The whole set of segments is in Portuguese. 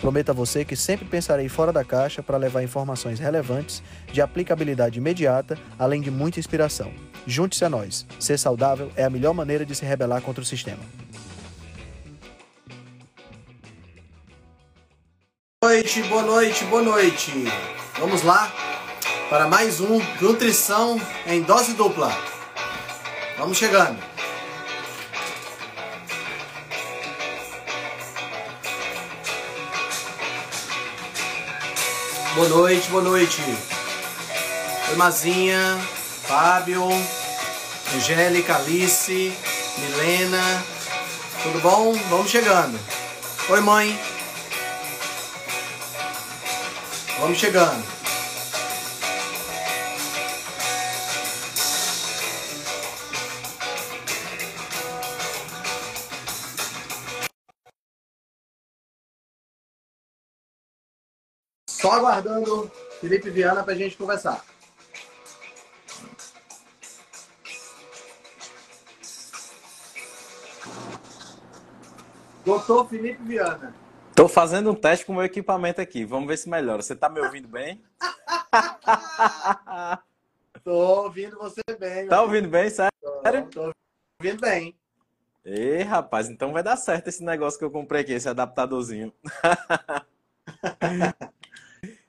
Prometo a você que sempre pensarei fora da caixa para levar informações relevantes, de aplicabilidade imediata, além de muita inspiração. Junte-se a nós. Ser saudável é a melhor maneira de se rebelar contra o sistema. Boa noite, boa noite, boa noite. Vamos lá para mais um Nutrição em Dose Dupla. Vamos chegando. Boa noite, boa noite. Oi, Mazinha, Fábio, Angélica, Alice, Milena. Tudo bom? Vamos chegando. Oi, mãe. Vamos chegando. Só aguardando Felipe Viana para a gente conversar. Doutor Felipe Viana. Tô fazendo um teste com o meu equipamento aqui. Vamos ver se melhora. Você tá me ouvindo bem? Tô ouvindo você bem. Tá ouvindo bem, sério? Tô, tô ouvindo bem. Ei, rapaz, então vai dar certo esse negócio que eu comprei aqui, esse adaptadorzinho.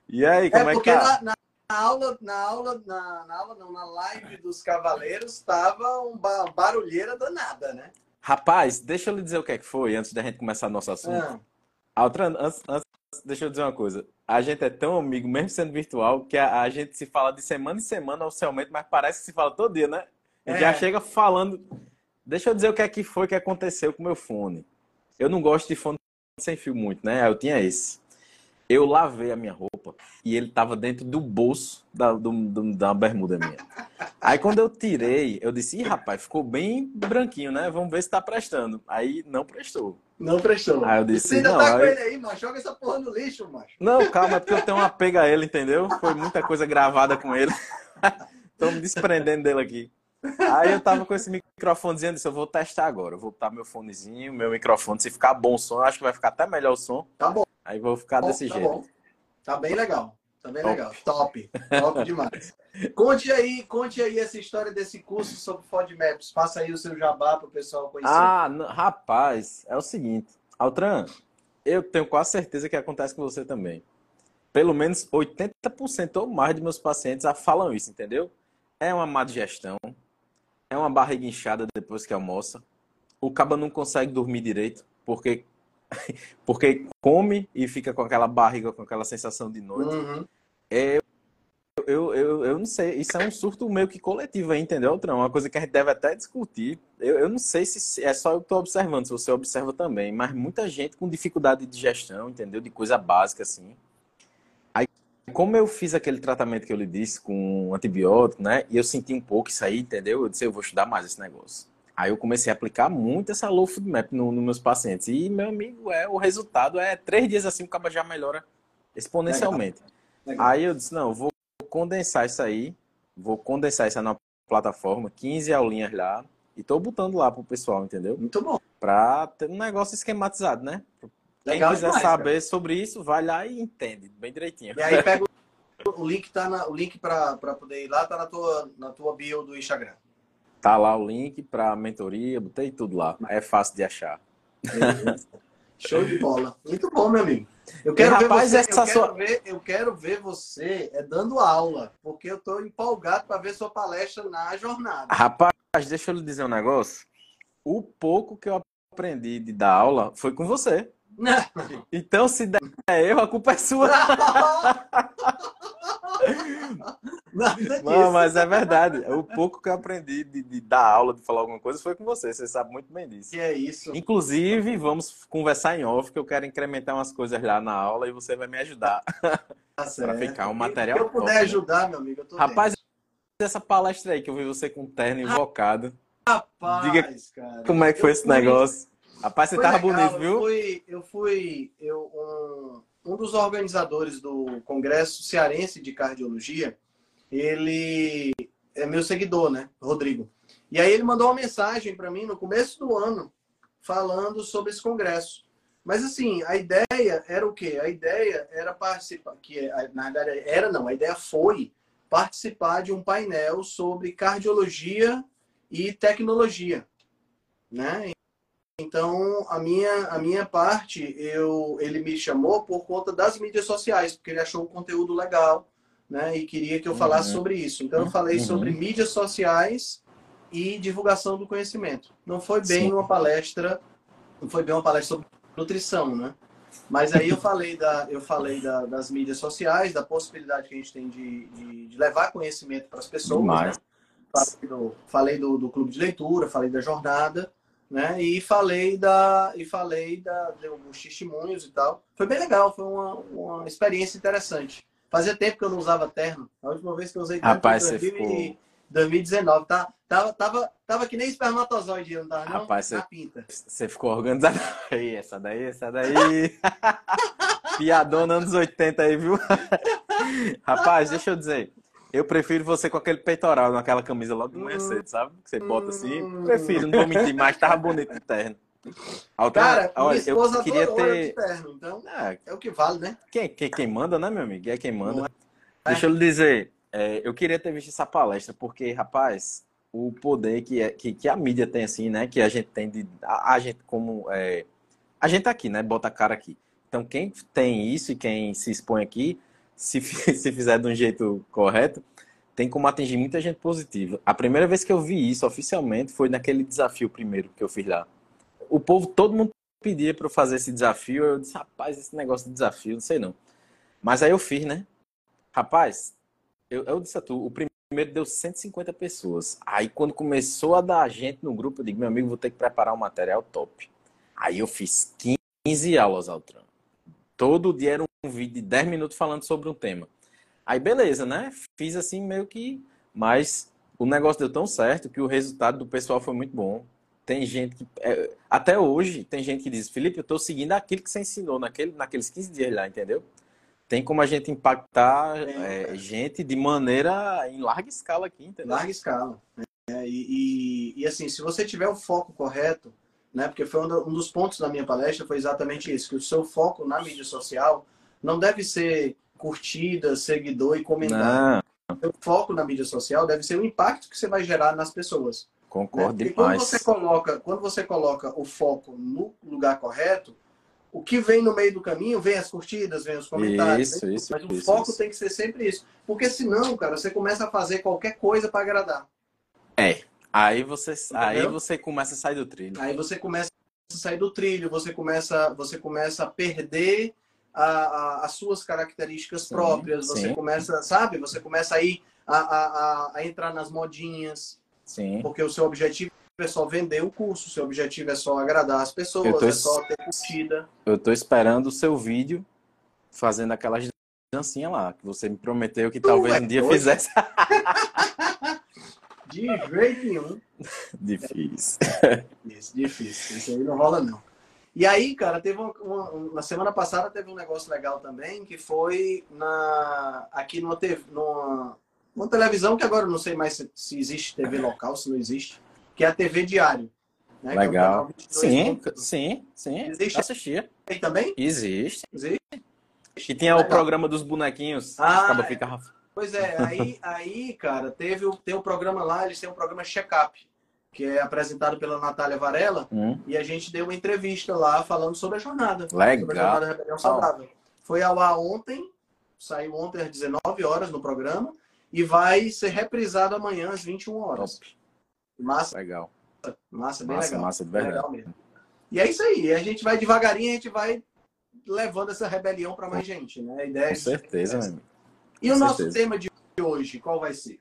e aí, como é, é que porque tá? na, na aula, na aula, na, na aula não, na live dos cavaleiros tava um ba barulheira danada, né? Rapaz, deixa eu lhe dizer o que é que foi antes da gente começar nosso assunto. Ah, Altran, antes, antes, deixa eu dizer uma coisa. A gente é tão amigo, mesmo sendo virtual, que a, a gente se fala de semana em semana oficialmente, mas parece que se fala todo dia, né? A gente É. já chega falando. Deixa eu dizer o que é que foi que aconteceu com o meu fone. Eu não gosto de fone sem fio muito, né? Eu tinha esse. Eu lavei a minha roupa e ele tava dentro do bolso da, do, do- da bermuda minha. Aí quando eu tirei, eu disse, Ih, rapaz, ficou bem branquinho, né? Vamos ver se tá prestando. Aí não prestou. não prestou. Aí eu disse, Você ainda não, tá com aí- ele aí, macho? Joga essa porra no lixo, macho. Não, calma, é porque eu tenho um apego a ele, entendeu? Foi muita coisa gravada com ele. Tô me desprendendo dele aqui. Aí eu tava com esse microfonezinho, eu disse, eu vou testar agora. Eu vou botar meu fonezinho, meu microfone. Se ficar bom o som, eu acho que vai ficar até melhor o som. Tá bom. Aí vou ficar desse tá jeito. bom. Tá bem legal. Tá bem Top. legal. Top. Top demais. Conte aí, conte aí essa história desse curso sobre FODMAPs. Faça aí o seu jabá pro pessoal conhecer. Ah, rapaz, é o seguinte. Altran, eu tenho quase certeza que acontece com você também. Pelo menos 80% ou mais de meus pacientes já falam isso, entendeu? É uma má digestão, é uma barriga inchada depois que almoça, o caba não consegue dormir direito, porque, porque come e fica com aquela barriga, com aquela sensação de noite. Uhum. Eu, eu, eu não sei, isso é um surto meio que coletivo aí, entendeu, Altran? Uma coisa que a gente deve até discutir. Eu, eu não sei se é só eu que estou observando, se você observa também, mas muita gente com dificuldade de digestão, entendeu? De coisa básica, assim. Aí, como eu fiz aquele tratamento que eu lhe disse com antibiótico, né? E eu senti um pouco isso aí, entendeu? Eu disse, eu vou estudar mais esse negócio. Aí eu comecei a aplicar muito essa low food map no- nos meus pacientes. E, meu amigo, é, o resultado é três dias assim, o caba já melhora exponencialmente. Legal. Aí eu disse, não, eu vou condensar isso aí, vou condensar isso aí na plataforma, 15 aulinhas lá, e tô botando lá pro pessoal, entendeu? Muito bom. Pra ter um negócio esquematizado, né? Quem Legal quiser demais, saber sobre isso, vai lá e entende bem direitinho. E aí pega o, o link, tá na, o link pra, pra poder ir lá, tá na tua, na tua bio do Instagram. Tá lá o link pra mentoria, botei tudo lá. É fácil de achar. Show de bola. Muito bom, meu amigo. Eu quero, E, rapaz, ver, você, eu, quero sua- ver, eu quero ver você é, dando aula, porque eu tô empolgado para ver sua palestra na jornada. Rapaz, deixa eu lhe dizer um negócio. O pouco que eu aprendi de dar aula foi com você. Então, se der erro, a culpa é sua. Nada. Não, mas é verdade. O pouco que eu aprendi de, de dar aula, de falar alguma coisa, foi com você. Você sabe muito bem disso. Que é isso. Inclusive, vamos conversar em off, que eu quero incrementar umas coisas lá na aula e você vai me ajudar. Tá certo. ficar um material Se eu puder top, né? ajudar, meu amigo, eu tô Rapaz, essa palestra aí que eu vi você com terno invocado. Rapaz, Diga cara. Como é que foi esse fui- negócio? Rapaz, você foi tava legal, bonito, viu? Eu fui, eu fui eu, um, um dos organizadores do Congresso Cearense de Cardiologia, ele é meu seguidor, né? Rodrigo. E aí ele mandou uma mensagem para mim no começo do ano falando sobre esse congresso. Mas assim, a ideia era o quê? A ideia era participar, que na verdade era não, a ideia foi participar de um painel sobre cardiologia e tecnologia, né? Então, a minha, a minha parte, eu, ele me chamou por conta das mídias sociais, porque ele achou o conteúdo legal, né? E queria que eu falasse Uhum. sobre isso. Então, eu falei Uhum. sobre mídias sociais e divulgação do conhecimento. Não foi bem Sim. uma palestra, não foi bem uma palestra sobre nutrição, né? Mas aí eu falei, da, eu falei da- das mídias sociais, da possibilidade que a gente tem de, de- de levar conhecimento para as pessoas, né? Falei do, falei do, do clube de leitura, falei da jornada, né? E falei da e falei da de alguns testemunhos e tal. Foi bem legal, foi uma, uma experiência interessante. Fazia tempo que eu não usava terno. A última vez que eu usei terno Rapaz, foi em 2000 e- 2019. Tá, tava, tava, tava que nem espermatozoide, não tava, não? Rapaz, Na pinta. Você ficou organizado. Aí, essa daí, essa daí. Piadona anos 80 aí, viu? Rapaz, deixa eu dizer. Eu prefiro você com aquele peitoral naquela camisa logo de manhã Hum. cedo, sabe? Que você bota assim. Hum. Prefiro, não vou mentir mais, tava bonito no terno. Cara, olha, eu queria ter. terno, então Ah, é o que vale, né? quem, quem, quem manda, né, meu amigo? É quem manda. É? Deixa eu lhe dizer, é, eu queria ter visto essa palestra, porque, rapaz, o poder que, é- que, que a mídia tem, assim, né? Que a gente tem de. A, a gente, como. é, a gente tá aqui, né? Bota a cara aqui. Então, quem tem isso e quem se expõe aqui, se, se fizer de um jeito correto, tem como atingir muita gente positiva. A primeira vez que eu vi isso oficialmente foi naquele desafio primeiro que eu fiz lá. O povo, todo mundo pedia para eu fazer esse desafio. Eu disse, rapaz, esse negócio de desafio, não sei não. Mas aí eu fiz, né? Rapaz, eu, eu disse a tu, o primeiro deu 150 pessoas. Aí quando começou a dar gente no grupo, eu digo, meu amigo, vou ter que preparar um material top. Aí eu fiz 15 aulas, Altran. Todo dia era um vídeo de 10 minutos falando sobre um tema. Aí beleza, né? Fiz assim meio que. Mas o negócio deu tão certo que o resultado do pessoal foi muito bom. Tem gente que. é, até hoje, tem gente que diz, Felipe, eu tô seguindo aquilo que você ensinou naquele, naqueles 15 dias lá, entendeu? Tem como a gente impactar é, gente de maneira em larga escala aqui, entendeu? larga escala. né? E, e, e, assim, se você tiver o foco correto, né? Porque foi um, do- dos pontos da minha palestra foi exatamente isso, que o seu foco na mídia social não deve ser curtida, seguidor e comentário. Não, O seu foco na mídia social deve ser o impacto que você vai gerar nas pessoas. Né? concordo quando demais. você coloca, quando você coloca o foco no lugar correto, o que vem no meio do caminho, vem as curtidas, vem os comentários, Isso, vem isso, mas o isso, foco isso. tem que ser sempre isso. Porque senão, cara, você começa a fazer qualquer coisa para agradar. É. Aí você, aí você começa a sair do trilho. Aí você começa a sair do trilho, você começa, você começa a perder a- a- as suas características Sim, próprias, você sim. começa, sabe? Você começa a ir a, a, a- a entrar nas modinhas, Sim. porque o seu objetivo é só vender o curso, o seu objetivo é só agradar as pessoas, tô é só ter curtida. Eu tô esperando o seu vídeo fazendo aquelas dancinhas lá, que você me prometeu que talvez é um dia doido. fizesse. De jeito nenhum. Difícil. Isso, difícil. Isso aí não rola, não. E aí, cara, teve uma, uma- na semana passada teve um negócio legal também, que foi na, aqui numa, TV, numa, numa televisão, que agora eu não sei mais se, se existe TV local, se não existe, que é a TV Diário. né, é o Legal. 22 Sim, sim, sim. Existe- Eu assistia. Tem também? Existe. Existe? E tinha o Legal. programa dos bonequinhos. Ah, Acaba é. Pois é, aí, aí cara, teve o, tem um programa lá, eles têm um programa Check-up, que é apresentado pela Natália Varela, Hum, E a gente deu uma entrevista lá falando sobre a jornada. Legal. Sobre a jornada Rebelião Saudável. Foi ao ar ontem, saiu ontem às 19 horas no programa, e vai ser reprisado amanhã às 21 horas. top. Massa, Legal. massa, bem Massa, legal. massa, de verdade. legal mesmo. E é isso aí, a gente vai devagarinho, a gente vai levando essa rebelião para mais gente, né? A ideia Com certeza, é meu amigo. E o com nosso certeza. tema de hoje, qual vai ser?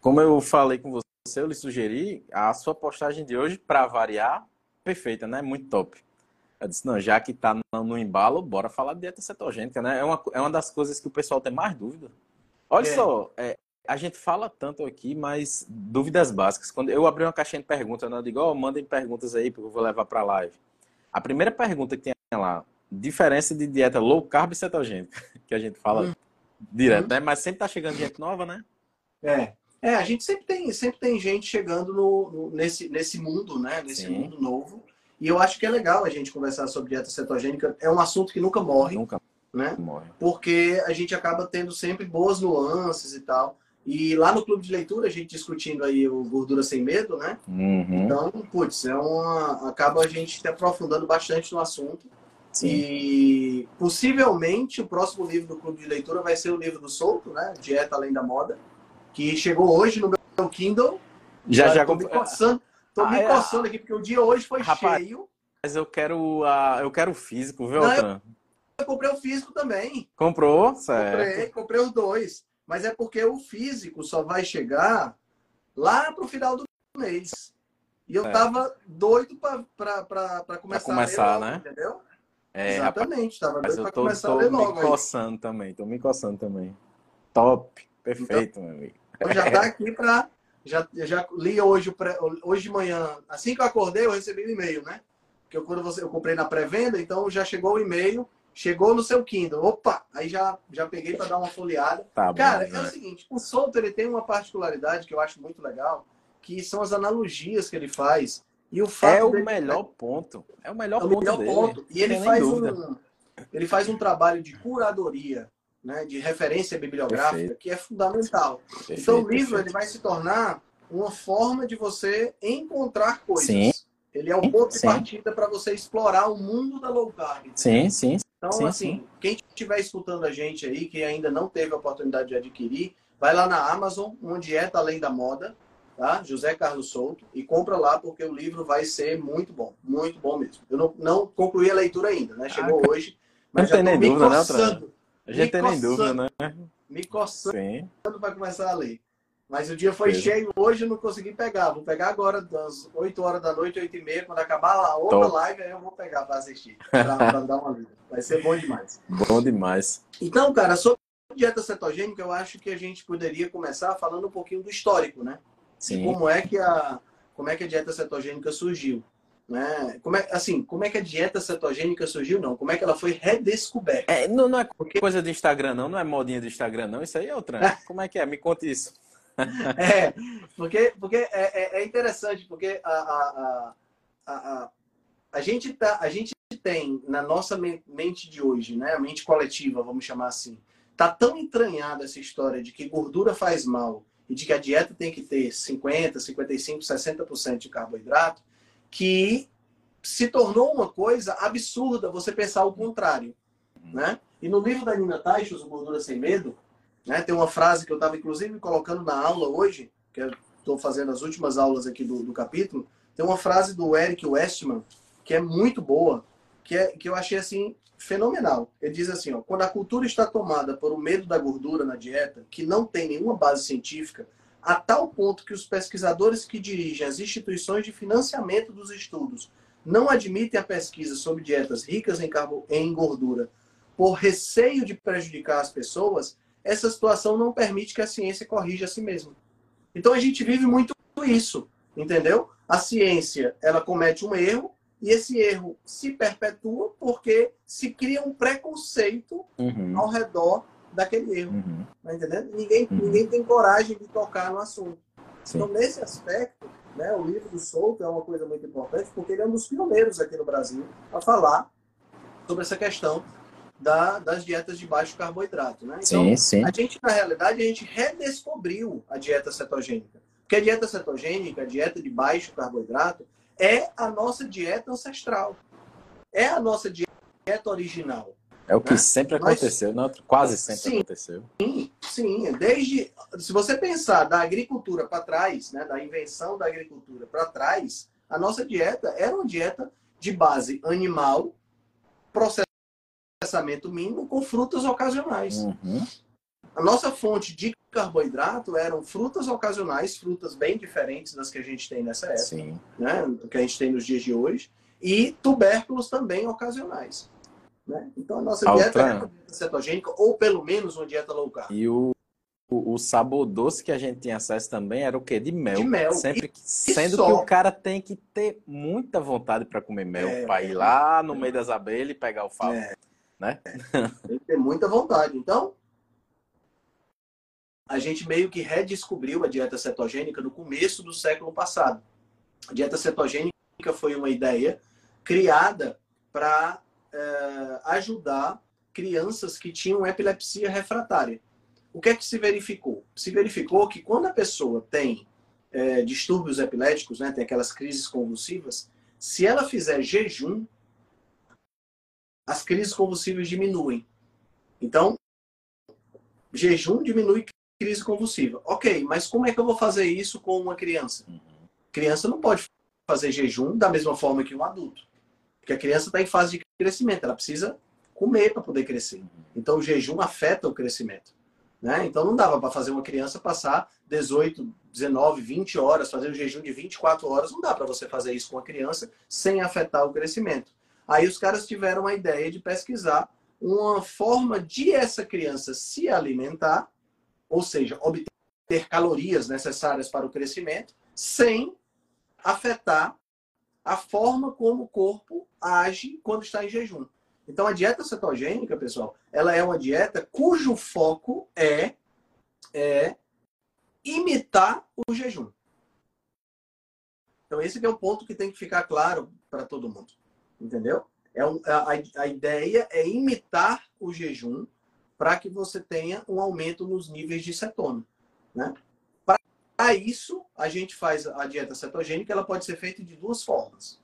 Como eu falei com você, eu lhe sugeri a sua postagem de hoje, para variar, perfeita, né? Muito top. Eu disse, não, já que tá no, no embalo, bora falar de dieta cetogênica, né? É uma, é uma das coisas que o pessoal tem mais dúvida. Olha É. só, é, a gente fala tanto aqui, mas dúvidas básicas. Quando eu abri uma caixinha de perguntas, né, eu digo, oh, mandem perguntas aí, porque eu vou levar para a live. A primeira pergunta que tem lá, diferença de dieta low carb e cetogênica, que a gente fala hum. direto, né? Mas sempre tá chegando gente nova, né? É. É, a gente sempre tem, sempre tem gente chegando no, no nesse, nesse mundo, né? Nesse Sim. mundo novo. E eu acho que é legal a gente conversar sobre dieta cetogênica. É um assunto que nunca morre. Nunca né? morre. Porque a gente acaba tendo sempre boas nuances e tal. E lá no clube de leitura, a gente discutindo aí o Gordura Sem Medo, né? Uhum. Então, putz, é uma... acaba a gente se aprofundando bastante no assunto. Sim. E possivelmente o próximo livro do clube de leitura vai ser o livro do Solto, né? Dieta Além da Moda, que chegou hoje no meu Kindle. Já, já, tô me coçando, tô ah, me é. coçando aqui, porque o dia hoje foi Rapaz, cheio. Mas eu quero, uh, eu quero o físico, viu, Não, eu, eu comprei o físico também. Comprou? Certo. Comprei, comprei os dois. Mas é porque o físico só vai chegar lá pro final do mês. E eu é. tava doido para começar, começar a ler logo, né? entendeu? É, Exatamente, tava doido para começar tô a ler logo. Tô me coçando também, tô me coçando também. Top, perfeito, então, meu amigo. Então já tá aqui para já, já li hoje, hoje de manhã, assim que eu acordei, eu recebi o um e-mail, né? Porque eu, quando você, eu comprei na pré-venda, então já chegou o e-mail Chegou no seu Kindle, opa, aí já, já peguei para dar uma folheada. Tá Cara, bom, é o seguinte, o solto ele tem uma particularidade que eu acho muito legal, que são as analogias que ele faz. E o fato é o dele... melhor ponto. É o melhor é o ponto melhor ponto. E ele faz um ele faz um trabalho de curadoria, né, de referência bibliográfica perfeito. que é fundamental. Perfeito, então o livro perfeito. ele vai se tornar uma forma de você encontrar coisas. Sim. Ele é um ponto de partida para você explorar o mundo da low carb. Sim, sim. Então, sim, assim, sim. quem estiver escutando a gente aí, que ainda não teve a oportunidade de adquirir, vai lá na Amazon, uma dieta além da moda, tá? José Carlos Souto, e compra lá porque o livro vai ser muito bom, muito bom mesmo. Eu não, não concluí a leitura ainda, né? Chegou ah, hoje, mas já tem nem dúvida, coçando, né, A gente tem nem dúvida, né? Me coçando para começar a ler. Mas o dia foi cheio, hoje eu não consegui pegar. Vou pegar agora das 8 horas da noite, 8 e meia, quando acabar a outra Top. live, aí eu vou pegar para assistir, para dar uma lida. Vai ser bom demais. Bom demais. Então, cara, sobre dieta cetogênica, eu acho que a gente poderia começar falando um pouquinho do histórico, né? Sim. De como é que a como é que a dieta cetogênica surgiu, né? Como é, assim, como é que a dieta cetogênica surgiu? Não, como é que ela foi redescoberta? É, não, não é Porque... coisa do Instagram, não, não é modinha do Instagram, não. Isso aí é outra. como é que é? Me conte isso. É, porque, porque é, é, é interessante, porque a, a, a, a, a, gente tá, a gente tem na nossa mente de hoje, né, a mente coletiva, vamos chamar assim, tá tão entranhada essa história de que gordura faz mal e de que a dieta tem que ter 50, 55, 60% de carboidrato, que se tornou uma coisa absurda você pensar o contrário, né? E no livro da Nina Teichos, o Gordura Sem Medo, né? Tem uma frase que eu estava, inclusive, colocando na aula hoje, que estou fazendo as últimas aulas aqui do, do capítulo. Tem uma frase do Eric Westman, que é muito boa, que, é, que eu achei assim fenomenal. Ele diz assim: ó, quando a cultura está tomada por um medo da gordura na dieta, que não tem nenhuma base científica, a tal ponto que os pesquisadores que dirigem as instituições de financiamento dos estudos não admitem a pesquisa sobre dietas ricas em, carbo, em gordura por receio de prejudicar as pessoas, essa situação não permite que a ciência corrija a si mesma. Então a gente vive muito isso, entendeu? A ciência, ela comete um erro e esse erro se perpetua porque se cria um preconceito uhum. ao redor daquele erro. Uhum. Tá entendendo? Ninguém, uhum. ninguém tem coragem de tocar no assunto. Sim. Então, nesse aspecto, né, o livro do Souto é uma coisa muito importante porque ele é um dos pioneiros aqui no Brasil a falar sobre essa questão da, das dietas de baixo carboidrato, né? Então, sim, sim. a gente, na realidade, a gente redescobriu a dieta cetogênica. Porque a dieta cetogênica, a dieta de baixo carboidrato, é a nossa dieta ancestral. É a nossa dieta original. É o que né? sempre aconteceu, não? quase sempre sim, aconteceu. Sim, sim. Desde, se você pensar da agricultura para trás, né, da invenção da agricultura para trás, a nossa dieta era uma dieta de base animal, processada processamento mínimo com frutas ocasionais. Uhum. A nossa fonte de carboidrato eram frutas ocasionais, frutas bem diferentes das que a gente tem nessa época, Sim. né? que a gente tem nos dias de hoje, e tubérculos também ocasionais. Né? Então a nossa dieta é uma dieta cetogênica, ou pelo menos uma dieta low carb. E o, o, o sabor doce que a gente tinha acesso também era o quê? De mel. De mel. Sempre que, sendo só. que o cara tem que ter muita vontade para comer mel, É, para ir lá no meio das abelhas e pegar o favo. É. Né? Tem que ter muita vontade. Então, a gente meio que redescobriu a dieta cetogênica no começo do século passado. A dieta cetogênica foi uma ideia criada para ajudar crianças que tinham epilepsia refratária. O que é que se verificou? Se verificou que quando a pessoa tem eh, distúrbios epiléticos, né, tem aquelas crises convulsivas, se ela fizer jejum, as crises convulsivas diminuem. Então, jejum diminui crise convulsiva. Ok, mas como é que eu vou fazer isso com uma criança? Criança não pode fazer jejum da mesma forma que um adulto. Porque a criança está em fase de crescimento, ela precisa comer para poder crescer. Então, o jejum afeta o crescimento. Né? Então, não dava para fazer uma criança passar 18, 19, 20 horas, fazer um jejum de 24 horas. Não dá para você fazer isso com uma criança sem afetar o crescimento. Aí os caras tiveram a ideia de pesquisar uma forma de essa criança se alimentar, ou seja, obter calorias necessárias para o crescimento, sem afetar a forma como o corpo age quando está em jejum. Então, a dieta cetogênica, pessoal, ela é uma dieta cujo foco é, é imitar o jejum. Então, esse é o ponto que tem que ficar claro para todo mundo. Entendeu? É um, a, a ideia é imitar o jejum para que você tenha um aumento nos níveis de cetona. Né? Para isso, a gente faz a dieta cetogênica, ela pode ser feita de duas formas.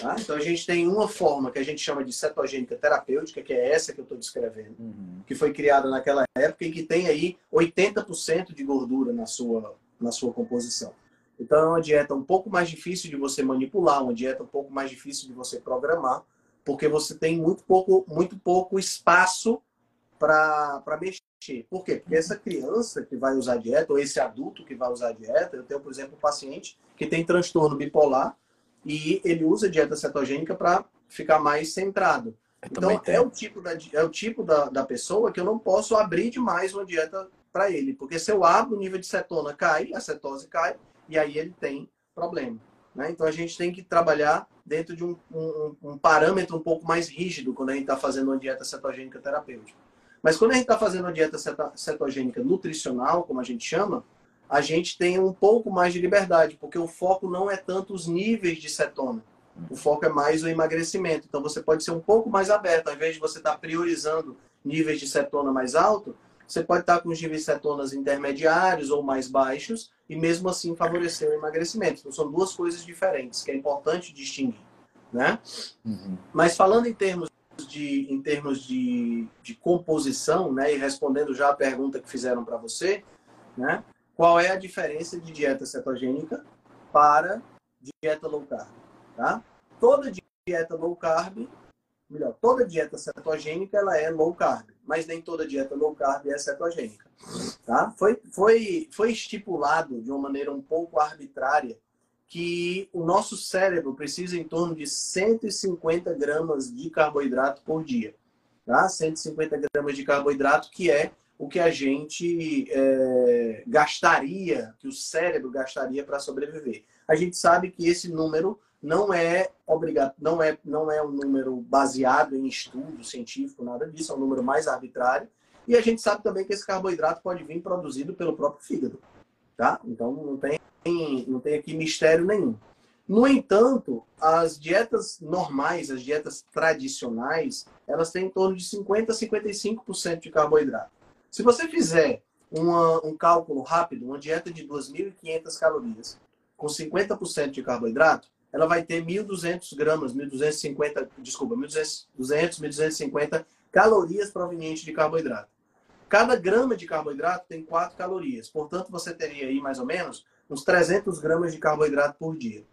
Tá? Então, a gente tem uma forma que a gente chama de cetogênica terapêutica, que é essa que eu estou descrevendo, Uhum. que foi criada naquela época e que tem aí 80% de gordura na sua, na sua composição. Então, é uma dieta um pouco mais difícil de você manipular, uma dieta um pouco mais difícil de você programar, porque você tem muito pouco, muito pouco espaço para mexer. Por quê? Porque essa criança que vai usar dieta, ou esse adulto que vai usar dieta, eu tenho, por exemplo, um paciente que tem transtorno bipolar e ele usa dieta cetogênica para ficar mais centrado. Eu Então, é o tipo, da, é o tipo da, da pessoa que eu não posso abrir demais uma dieta para ele. Porque se eu abro, o nível de cetona cai, a cetose cai, e aí ele tem problema. Né? Então, a gente tem que trabalhar dentro de um, um, um parâmetro um pouco mais rígido quando a gente está fazendo uma dieta cetogênica terapêutica. Mas quando a gente está fazendo uma dieta cetogênica nutricional, como a gente chama, a gente tem um pouco mais de liberdade, porque o foco não é tanto os níveis de cetona. O foco é mais o emagrecimento. Então você pode ser um pouco mais aberto. Ao invés de você estar priorizando níveis de cetona mais alto, você pode estar com os níveis cetonas intermediários ou mais baixos e mesmo assim favorecer o emagrecimento. Então são duas coisas diferentes que é importante distinguir, né? Uhum. Mas falando em termos de, em termos de, de composição, né, e respondendo já a pergunta que fizeram para você, né, qual é a diferença de dieta cetogênica para dieta low carb? Tá? Toda dieta low carb, melhor, toda dieta cetogênica ela é low carb, mas nem toda dieta low carb é cetogênica. Tá? Foi, foi, foi estipulado de uma maneira um pouco arbitrária que o nosso cérebro precisa em torno de 150 gramas de carboidrato por dia. Tá? 150 gramas de carboidrato, que é o que a gente é, gastaria, que o cérebro gastaria para sobreviver. A gente sabe que esse número não é obrigado, não é, não é um número baseado em estudo científico, nada disso, é um número mais arbitrário. E a gente sabe também que esse carboidrato pode vir produzido pelo próprio fígado. Tá? Então não tem, não tem aqui mistério nenhum. No entanto, as dietas normais, as dietas tradicionais, elas têm em torno de 50% a 55% de carboidrato. Se você fizer uma, um cálculo rápido, uma dieta de 2.500 calorias com 50% de carboidrato, ela vai ter 1.200 gramas, 1.250, desculpa, 1.200, 200, 1.250 calorias provenientes de carboidrato. Cada grama de carboidrato tem 4 calorias. Portanto, você teria aí mais ou menos uns 300 gramas de carboidrato por dia.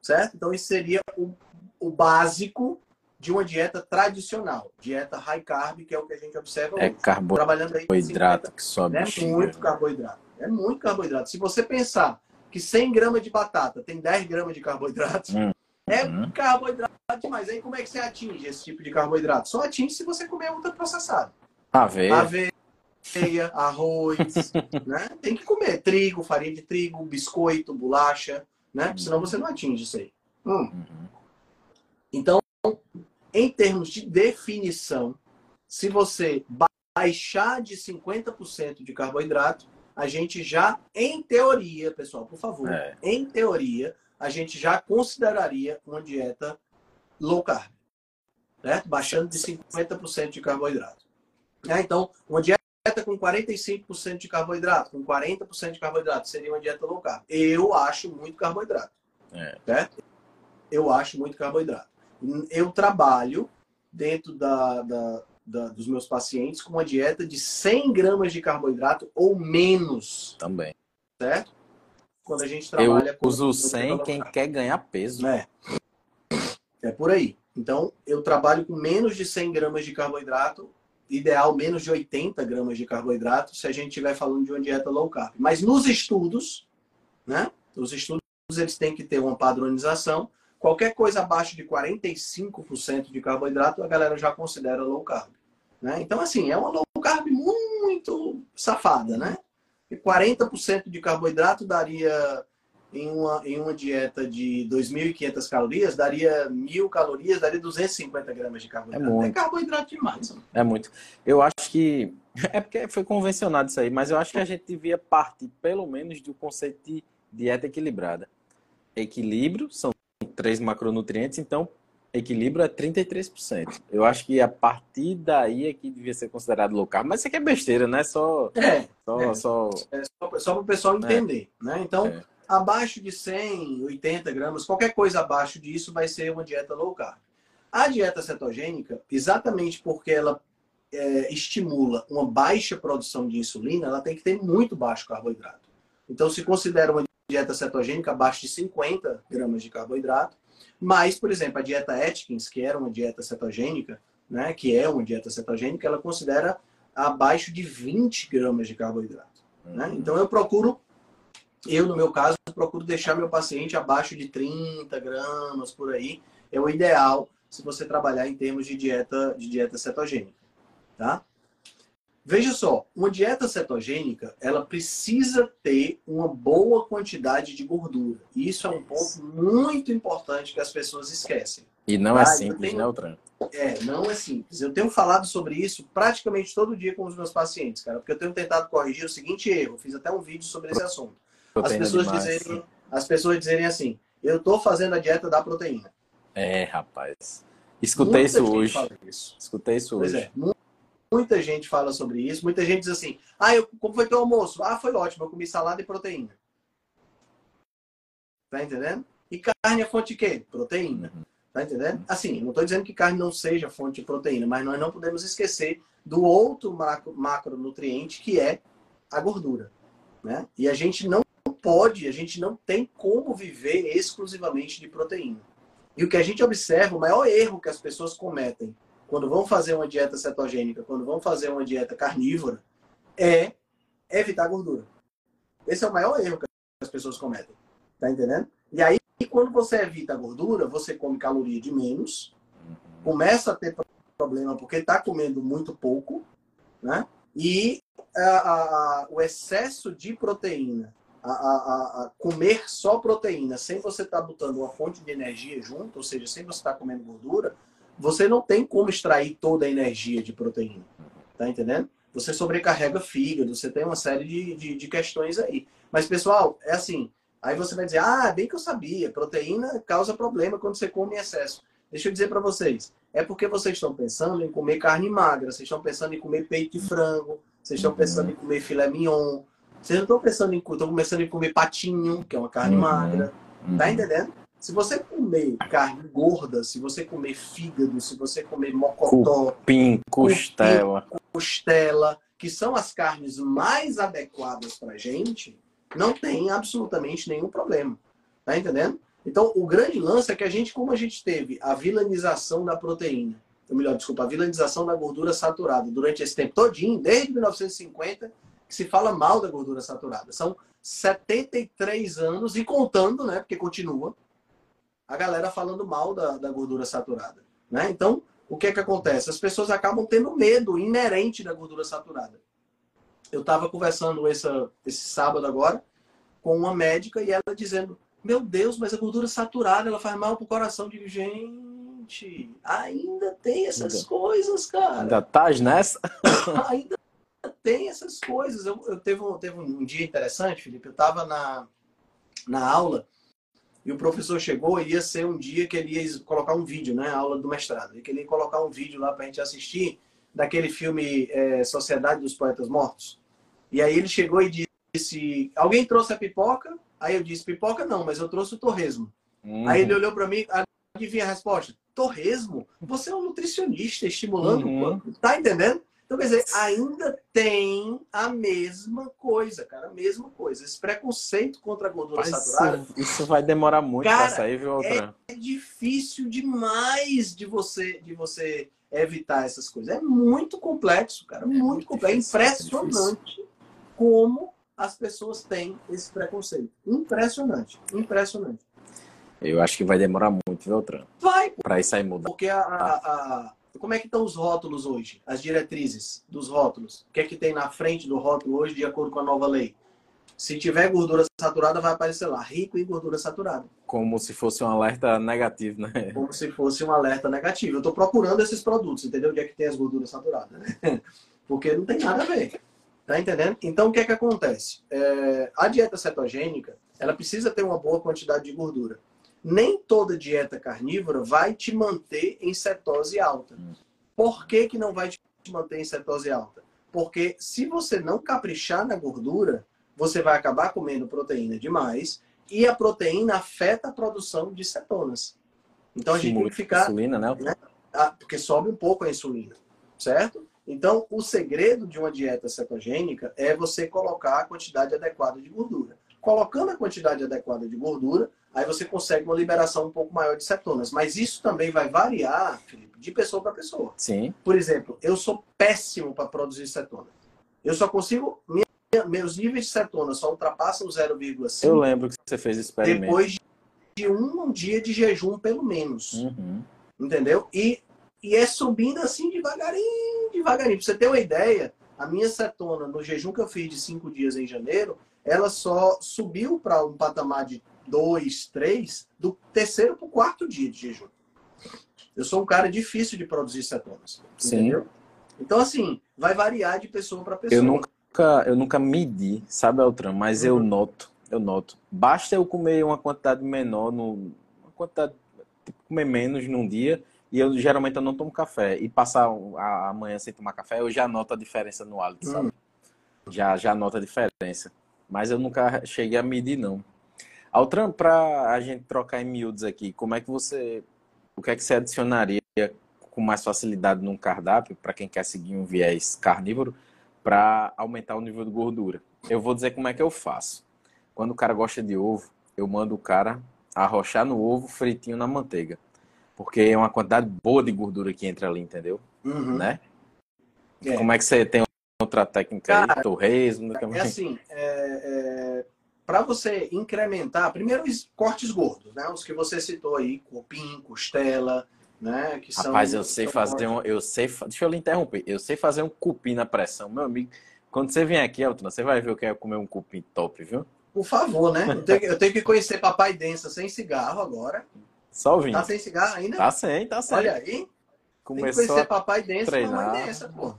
Certo? Então, isso seria o, o básico de uma dieta tradicional. Dieta high carb, que é o que a gente observa É hoje. Trabalhando aí com carboidrato que sobe é bexiga. muito carboidrato. É muito carboidrato. Se você pensar que 100 gramas de batata tem 10 gramas de carboidrato, Hum. é Uhum. carboidrato demais. Aí como é que você atinge esse tipo de carboidrato? Só atinge se você comer ultraprocessado. Aveia. Aveia, arroz, né? Tem que comer trigo, farinha de trigo, biscoito, bolacha, né? Senão você não atinge isso aí. Hum. Uhum. Então, em termos de definição, se você baixar de 50% de carboidrato, a gente já, em teoria, pessoal, por favor, É. em teoria, a gente já consideraria uma dieta low carb, certo? Baixando de 50% de carboidrato. Né? Então, uma dieta com 45% de carboidrato, com 40% de carboidrato, seria uma dieta low carb. Eu acho muito carboidrato. É. Certo? Eu acho muito carboidrato. Eu trabalho dentro da, da- da- dos meus pacientes com uma dieta de 100 gramas de carboidrato ou menos, Também. certo? Quando a gente Eu trabalha com uso com 100 dieta quem quer ganhar peso. É. É por aí. Então, eu trabalho com menos de 100 gramas de carboidrato, ideal menos de 80 gramas de carboidrato, se a gente estiver falando de uma dieta low carb. Mas nos estudos, né? Os estudos eles têm que ter uma padronização. Qualquer coisa abaixo de 45% de carboidrato, a galera já considera low carb. Né? Então, assim, é uma low carb muito safada, né? E 40% de carboidrato daria em uma, em uma dieta de 2.500 calorias, daria 1.000 calorias, daria 250 gramas de carboidrato. É muito. carboidrato demais. mano. É muito. Eu acho que. É porque foi convencionado isso aí, mas eu acho que a gente devia partir, pelo menos, do conceito de dieta equilibrada. Equilíbrio são três macronutrientes, então equilíbrio é 33%. Eu acho que a partir daí é que devia ser considerado low carb. Mas isso aqui é besteira, né? Só. É, Só. É. só... é só, só para o pessoal entender. Né? Então, É. abaixo de 100, 80 gramas, qualquer coisa abaixo disso vai ser uma dieta low carb. A dieta cetogênica, exatamente porque ela é, estimula uma baixa produção de insulina, ela tem que ter muito baixo carboidrato. Então, se considera uma dieta cetogênica abaixo de 50 gramas de carboidrato, mas, por exemplo, a dieta Atkins, que era uma dieta cetogênica, né, que é uma dieta cetogênica, ela considera abaixo de 20 gramas de carboidrato. Né? Então, eu procuro, eu no meu caso, procuro deixar meu paciente abaixo de 30 gramas por aí. É o ideal se você trabalhar em termos de dieta, de dieta cetogênica. Tá? Veja só, uma dieta cetogênica, ela precisa ter uma boa quantidade de gordura. E isso é um ponto muito importante que as pessoas esquecem. E não é eu simples, tenho- né, Altran? É, não é simples. Eu tenho falado sobre isso praticamente todo dia com os meus pacientes, cara, porque eu tenho tentado corrigir o seguinte erro. Eu fiz até um vídeo sobre esse assunto. As pessoas demais. dizerem, as pessoas dizerem assim: "Eu tô fazendo a dieta da proteína". É, rapaz. Escutei Muita isso hoje. isso. Escutei isso Pois hoje. é. Mu- Muita gente fala sobre isso. Muita gente diz assim: "Ah, eu, como foi teu almoço?". "Ah, foi ótimo, eu comi salada e proteína". Tá entendendo? E carne é fonte de quê? Proteína. Uhum. Tá entendendo? Assim, não estou dizendo que carne não seja fonte de proteína, mas nós não podemos esquecer do outro macro, macronutriente que é a gordura. Né? E a gente não pode, a gente não tem como viver exclusivamente de proteína. E o que a gente observa, o maior erro que as pessoas cometem quando vão fazer uma dieta cetogênica, quando vão fazer uma dieta carnívora, é evitar gordura. Esse é o maior erro que as pessoas cometem. Tá entendendo? E aí, quando você evita gordura, você come caloria de menos, começa a ter problema porque está comendo muito pouco, né? E a- a- o excesso de proteína, a, comer só proteína, sem você estar botando uma fonte de energia junto, ou seja, sem você estar comendo gordura, você não tem como extrair toda a energia de proteína. Tá entendendo? Você sobrecarrega fígado, você tem uma série de, de, de questões aí. Mas, pessoal, é assim. Aí você vai dizer, ah, bem que eu sabia, proteína causa problema quando você come em excesso. Deixa eu dizer para vocês, é porque vocês estão pensando em comer carne magra, vocês estão pensando em comer peito de frango, vocês estão pensando em comer filé mignon, vocês não estão pensando em, estão começando em comer patinho, que é uma carne Uhum. magra. Tá Uhum. entendendo? Se você comer carne gorda, se você comer fígado, se você comer mocotó, Cupim, costela. costela, que são as carnes mais adequadas para gente, não tem absolutamente nenhum problema. Tá entendendo? Então, o grande lance é que a gente, como a gente teve a vilanização da proteína, ou melhor, desculpa, a vilanização da gordura saturada durante esse tempo todinho, desde 1950, que se fala mal da gordura saturada. São 73 anos e contando, né? Porque continua, a galera falando mal da, da gordura saturada. Né? Então, o que é que acontece? As pessoas acabam tendo medo inerente da gordura saturada. eu estava conversando essa, esse sábado agora com uma médica e ela dizendo: Meu Deus, mas a gordura saturada ela faz mal pro coração. Eu digo, gente, ainda tem essas ainda, coisas, cara. Ainda tá nessa? ainda tem essas coisas. Eu, eu teve, um, teve um dia interessante, Felipe. Eu estava na, na aula e o professor chegou e ia ser um dia que ele ia colocar um vídeo, né? A aula do mestrado. E que ele ia colocar um vídeo lá para a gente assistir daquele filme é, Sociedade dos Poetas Mortos. E aí ele chegou e disse: Alguém trouxe a pipoca? Aí eu disse: Pipoca não, mas eu trouxe o torresmo. Uhum. Aí ele olhou para mim, adivinha a resposta? Torresmo? Você é um nutricionista estimulando uhum. o corpo. Tá entendendo? Então, quer dizer, ainda tem a mesma coisa, cara, a mesma coisa. Esse preconceito contra a gordura Mas saturada. Isso vai demorar muito para sair, viu, outra? É, é difícil demais de você, de você evitar essas coisas. É muito complexo, cara. É muito, muito complexo. Difícil, é impressionante é como as pessoas têm esse preconceito. Impressionante. Impressionante. Eu acho que vai demorar muito, viu, Tran? Vai. Para isso aí mudar. Porque a, a, a, como é que estão os rótulos hoje? As diretrizes dos rótulos. O que é que tem na frente do rótulo hoje, de acordo com a nova lei? Se tiver gordura saturada, vai aparecer lá, rico em gordura saturada. Como se fosse um alerta negativo, né? Como se fosse um alerta negativo. Eu estou procurando esses produtos, entendeu? Onde é que tem as gorduras saturadas, né? Porque não tem nada a ver. Tá entendendo? Então, o que é que acontece? É, a dieta cetogênica, ela precisa ter uma boa quantidade de gordura. Nem toda dieta carnívora vai te manter em cetose alta. Por que, que não vai te manter em cetose alta? Porque se você não caprichar na gordura, você vai acabar comendo proteína demais e a proteína afeta a produção de cetonas. Então a gente tem que ficar. Insulina, né? né? Porque sobe um pouco a insulina, certo? Então, o segredo de uma dieta cetogênica é você colocar a quantidade adequada de gordura. Colocando a quantidade adequada de gordura, aí você consegue uma liberação um pouco maior de cetonas. Mas isso também vai variar, Felipe, de pessoa para pessoa. Sim. Por exemplo, eu sou péssimo para produzir cetona. Eu só consigo. Minha, meus níveis de cetona só ultrapassam 0,5. Eu lembro que você fez experimento. Depois de um dia de jejum, pelo menos. Uhum. Entendeu? E e é subindo assim devagarinho, devagarinho. Pra você ter uma ideia, a minha cetona no jejum que eu fiz de cinco dias em janeiro, ela só subiu para um patamar de dois, três, do terceiro para o quarto dia de jejum. Eu sou um cara difícil de produzir cetonas. Sim. Entendeu? Então, assim, vai variar de pessoa para pessoa. Eu nunca, eu nunca medi, sabe, Altran? Mas uhum. eu noto, eu noto. Basta eu comer uma quantidade menor, no, uma quantidade, tipo, comer menos num dia, e eu geralmente eu não tomo café. E passar a, manhã sem tomar café, eu já noto a diferença no hálito, sabe? Hum. Já, já noto a diferença. Mas eu nunca cheguei a medir, não. Altran, para a gente trocar em miúdos aqui, como é que você. O que é que você adicionaria com mais facilidade num cardápio, para quem quer seguir um viés carnívoro, para aumentar o nível de gordura? Eu vou dizer como é que eu faço. Quando o cara gosta de ovo, eu mando o cara arrochar no ovo fritinho na manteiga. Porque é uma quantidade boa de gordura que entra ali, entendeu? Uhum. Né? É. Como é que você tem outra técnica Cara, aí? Torresmo? É assim, é, é, para você incrementar, primeiro os cortes gordos, né? Os que você citou aí, cupim, costela, né? Que são, Rapaz, eu sei fazer um, eu sei, deixa eu lhe interromper, eu sei fazer um cupim na pressão, meu amigo. Quando você vier aqui, Altona, você vai ver o que é comer um cupim top, viu? Por favor, né? Eu tenho, eu tenho que conhecer Papai Densa sem cigarro agora. Só ouvindo. Tá sem cigarro ainda? Tá sem, tá sem. Olha aí. Começou Tem que conhecer papai treinar. mamãe densa, pô.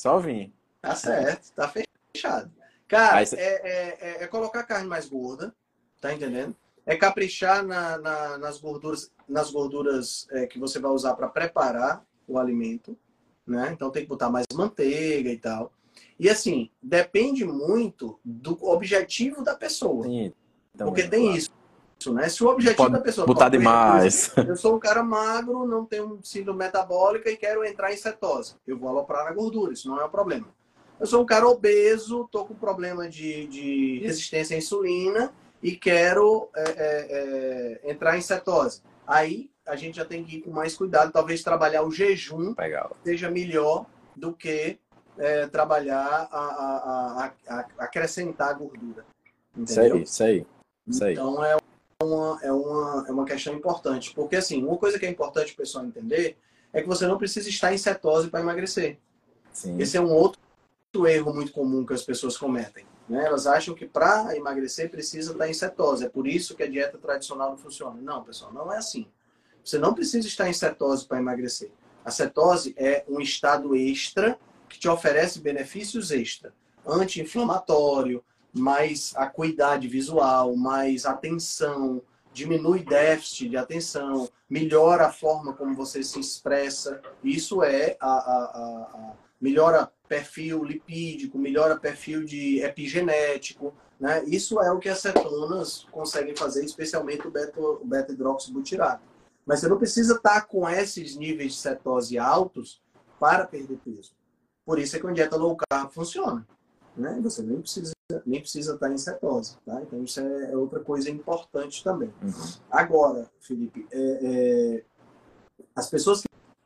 Só vim. Tá certo, tá fechado. Cara, é, é, é, é, colocar carne mais gorda, tá entendendo? É caprichar na, na, nas gorduras, nas gorduras é, que você vai usar para preparar o alimento, né? Então tem que botar mais manteiga e tal. E assim, depende muito do objetivo da pessoa. Sim, Porque tem claro. isso né? Se o objetivo Pode da pessoa botar demais. Eu sou um cara magro, não tenho síndrome metabólica e quero entrar em cetose. Eu vou aloprar na gordura, isso não é um problema. Eu sou um cara obeso, tô com problema de, de resistência à insulina e quero é, é, é, entrar em cetose. Aí a gente já tem que ir com mais cuidado, talvez trabalhar o jejum Legal. seja melhor do que é, trabalhar a, a, a, a, acrescentar gordura. Entendeu? Isso aí, isso aí. Então é uma, é, uma, é uma questão importante. Porque, assim, uma coisa que é importante o pessoal entender é que você não precisa estar em cetose para emagrecer. Sim. Esse é um outro erro muito comum que as pessoas cometem. Né? Elas acham que para emagrecer precisa estar em cetose. É por isso que a dieta tradicional não funciona. Não, pessoal, não é assim. Você não precisa estar em cetose para emagrecer. A cetose é um estado extra que te oferece benefícios extra. Anti-inflamatório, mais acuidade visual, mais atenção, diminui déficit de atenção, melhora a forma como você se expressa. Isso é a, a, a, a melhora perfil lipídico, melhora perfil de epigenético, né? Isso é o que as cetonas conseguem fazer, especialmente o beta-hidroxibutirato. Mas você não precisa estar com esses níveis de cetose altos para perder peso. Por isso é que a dieta low carb funciona. Né? Você nem precisa, nem precisa estar em cetose. Tá? Então, isso é outra coisa importante também. Uhum. Agora, Felipe, é, é, as pessoas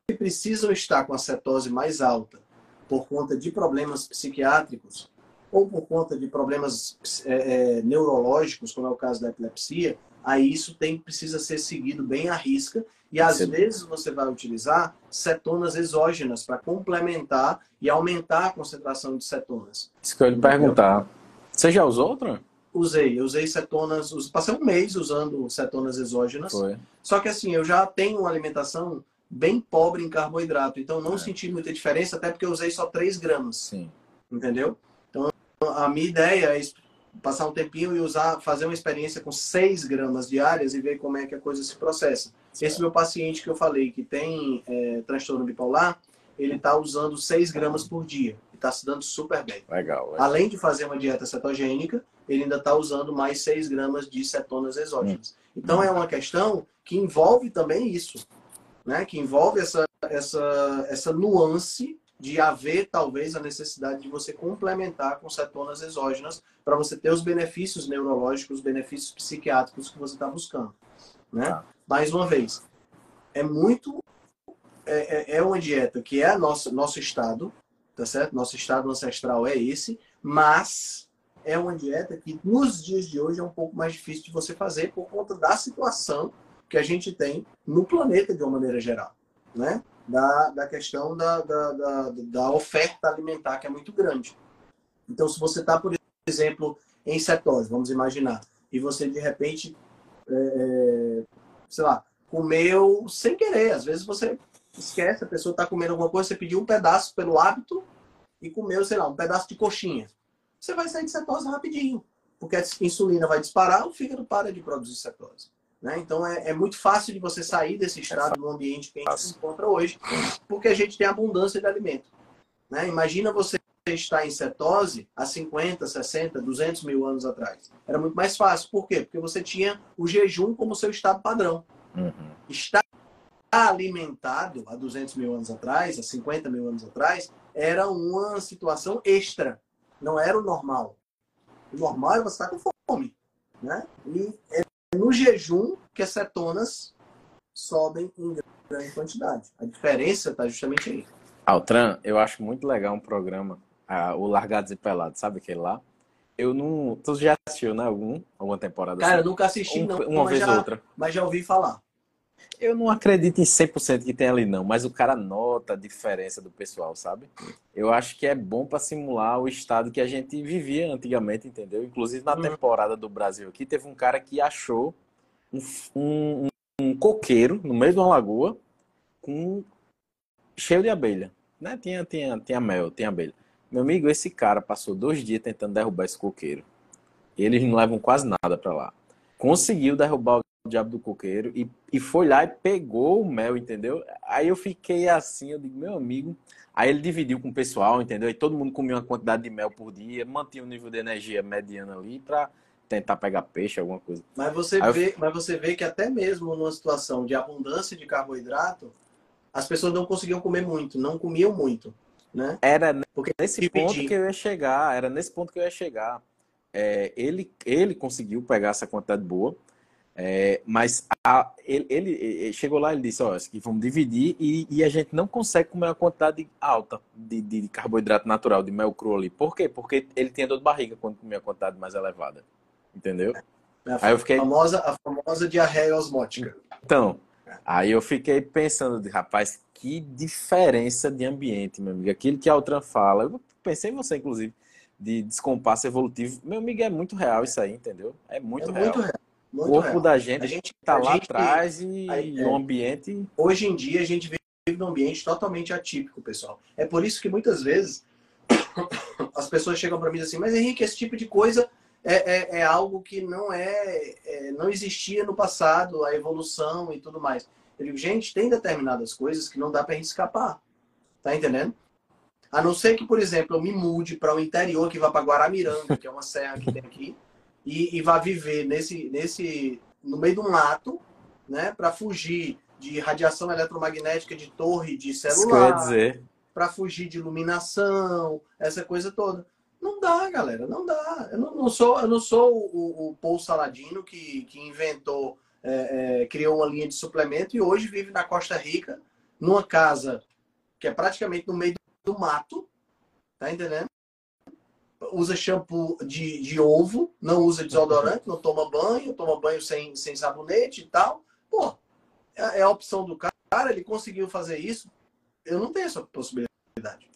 que precisam estar com a cetose mais alta por conta de problemas psiquiátricos ou por conta de problemas é, é neurológicos, como é o caso da epilepsia, aí isso tem precisa ser seguido bem à risca e às Sim. vezes você vai utilizar cetonas exógenas para complementar e aumentar a concentração de cetonas. Isso que eu ia lhe perguntar. Você já usou outra? Usei, eu usei cetonas, passei um mês usando cetonas exógenas. Foi. Só que assim, eu já tenho uma alimentação bem pobre em carboidrato, então não é. senti muita diferença, até porque eu usei só 3 gramas. Sim. Entendeu? Então a minha ideia é passar um tempinho e usar, fazer uma experiência com 6 gramas diárias e ver como é que a coisa se processa. Certo. Esse meu paciente que eu falei, que tem é, transtorno bipolar, ele está usando 6 gramas por dia. E está se dando super bem. Legal, legal. Além de fazer uma dieta cetogênica, ele ainda está usando mais 6 gramas de cetonas exógenas. Hum. Então é uma questão que envolve também isso. Né? Que envolve essa, essa, essa nuance de haver talvez a necessidade de você complementar com cetonas exógenas para você ter os benefícios neurológicos, os benefícios psiquiátricos que você está buscando. Né? Ah. Mais uma vez, é muito. É, é, é uma dieta que é nosso, nosso estado, tá certo? Nosso estado ancestral é esse, mas é uma dieta que nos dias de hoje é um pouco mais difícil de você fazer por conta da situação que a gente tem no planeta de uma maneira geral, né? da, da questão da, da, da, da oferta alimentar, que é muito grande. Então, se você está, por exemplo, em cetose, vamos imaginar, e você de repente, é, é, sei lá, comeu sem querer, às vezes você esquece, a pessoa está comendo alguma coisa, você pediu um pedaço pelo hábito e comeu, sei lá, um pedaço de coxinha. Você vai sair de cetose rapidinho, porque a insulina vai disparar, o fígado para de produzir cetose. Né? Então é, é, muito fácil de você sair desse estado no ambiente que a gente se encontra hoje, porque a gente tem abundância de alimento. Né? Imagina você estar em cetose há 50, 60, 200 mil anos atrás. Era muito mais fácil. Por quê? Porque você tinha o jejum como seu estado padrão. Uhum. Estar alimentado há 200 mil anos atrás, há 50 mil anos atrás, era uma situação extra. Não era o normal. O normal é você estar com fome. Né? E é no jejum que as cetonas sobem em grande quantidade. A diferença está justamente aí. Altran, eu acho muito legal um programa, ah, o Largados e Pelados, sabe aquele lá? Eu não. Tu já assistiu, né? Algum, alguma temporada? Cara, assim? eu nunca assisti, um, não. Uma vez ou outra. Mas já ouvi falar. Eu não acredito em 100% que tem ali, não, mas o cara nota a diferença do pessoal, sabe? Eu acho que é bom para simular o estado que a gente vivia antigamente, entendeu? Inclusive na uhum. temporada do Brasil aqui, teve um cara que achou um, um, um coqueiro no meio de uma lagoa com cheio de abelha, né? Tinha, tinha, tinha mel, tinha abelha. Meu amigo, esse cara passou dois dias tentando derrubar esse coqueiro. Eles não levam quase nada para lá. Conseguiu derrubar o diabo do coqueiro e, e foi lá e pegou o mel, entendeu? Aí eu fiquei assim, eu digo, meu amigo. Aí ele dividiu com o pessoal, entendeu? E todo mundo comia uma quantidade de mel por dia, mantinha um nível de energia mediano ali para tentar pegar peixe, alguma coisa. Mas você, vê, eu... mas você vê que até mesmo numa situação de abundância de carboidrato, as pessoas não conseguiam comer muito, não comiam muito. Né? Era Porque nesse ponto que eu ia chegar, era nesse ponto que eu ia chegar. É, ele, ele conseguiu pegar essa quantidade boa, é, mas a, ele, ele, chegou lá e disse, ó, que vamos dividir e, e, a gente não consegue comer uma quantidade alta de, de, de, carboidrato natural, de mel cru ali. Por quê? Porque ele tinha dor de barriga quando comia a quantidade mais elevada. Entendeu? É a, Aí eu fiquei... famosa, a famosa diarreia osmótica. Então, Aí eu fiquei pensando, rapaz, que diferença de ambiente, meu amigo. Aquilo que a Altran fala, eu pensei em você, inclusive, de descompasso evolutivo. Meu amigo, é muito real isso aí, entendeu? É muito é real. Muito real. Muito o corpo real. da gente, a gente tá lá gente, atrás e, aí, é, o ambiente. Hoje em dia a gente vive num ambiente totalmente atípico, pessoal. É por isso que muitas vezes as pessoas chegam para mim assim, mas Henrique, esse tipo de coisa é, é, é algo que não é, é, não existia no passado, a evolução e tudo mais. Eu digo, gente, tem determinadas coisas que não dá para gente escapar. Tá entendendo? A não ser que, por exemplo, eu me mude para o interior, que vá para Guaramiranga, que é uma serra que tem aqui, e, e vá viver nesse, nesse, no meio do mato, né, para fugir de radiação eletromagnética de torre de celular, para fugir de iluminação, essa coisa toda. Não dá, galera, não dá. Eu não, não sou, eu não sou o, o Paul Saladino que, que inventou, é, é, criou uma linha de suplemento e hoje vive na Costa Rica, numa casa que é praticamente no meio do mato, tá entendendo? Usa shampoo de, de ovo, não usa desodorante, não toma banho, toma banho sem, sem sabonete e tal. Pô, é, é a opção do cara, ele conseguiu fazer isso. Eu não tenho essa possibilidade.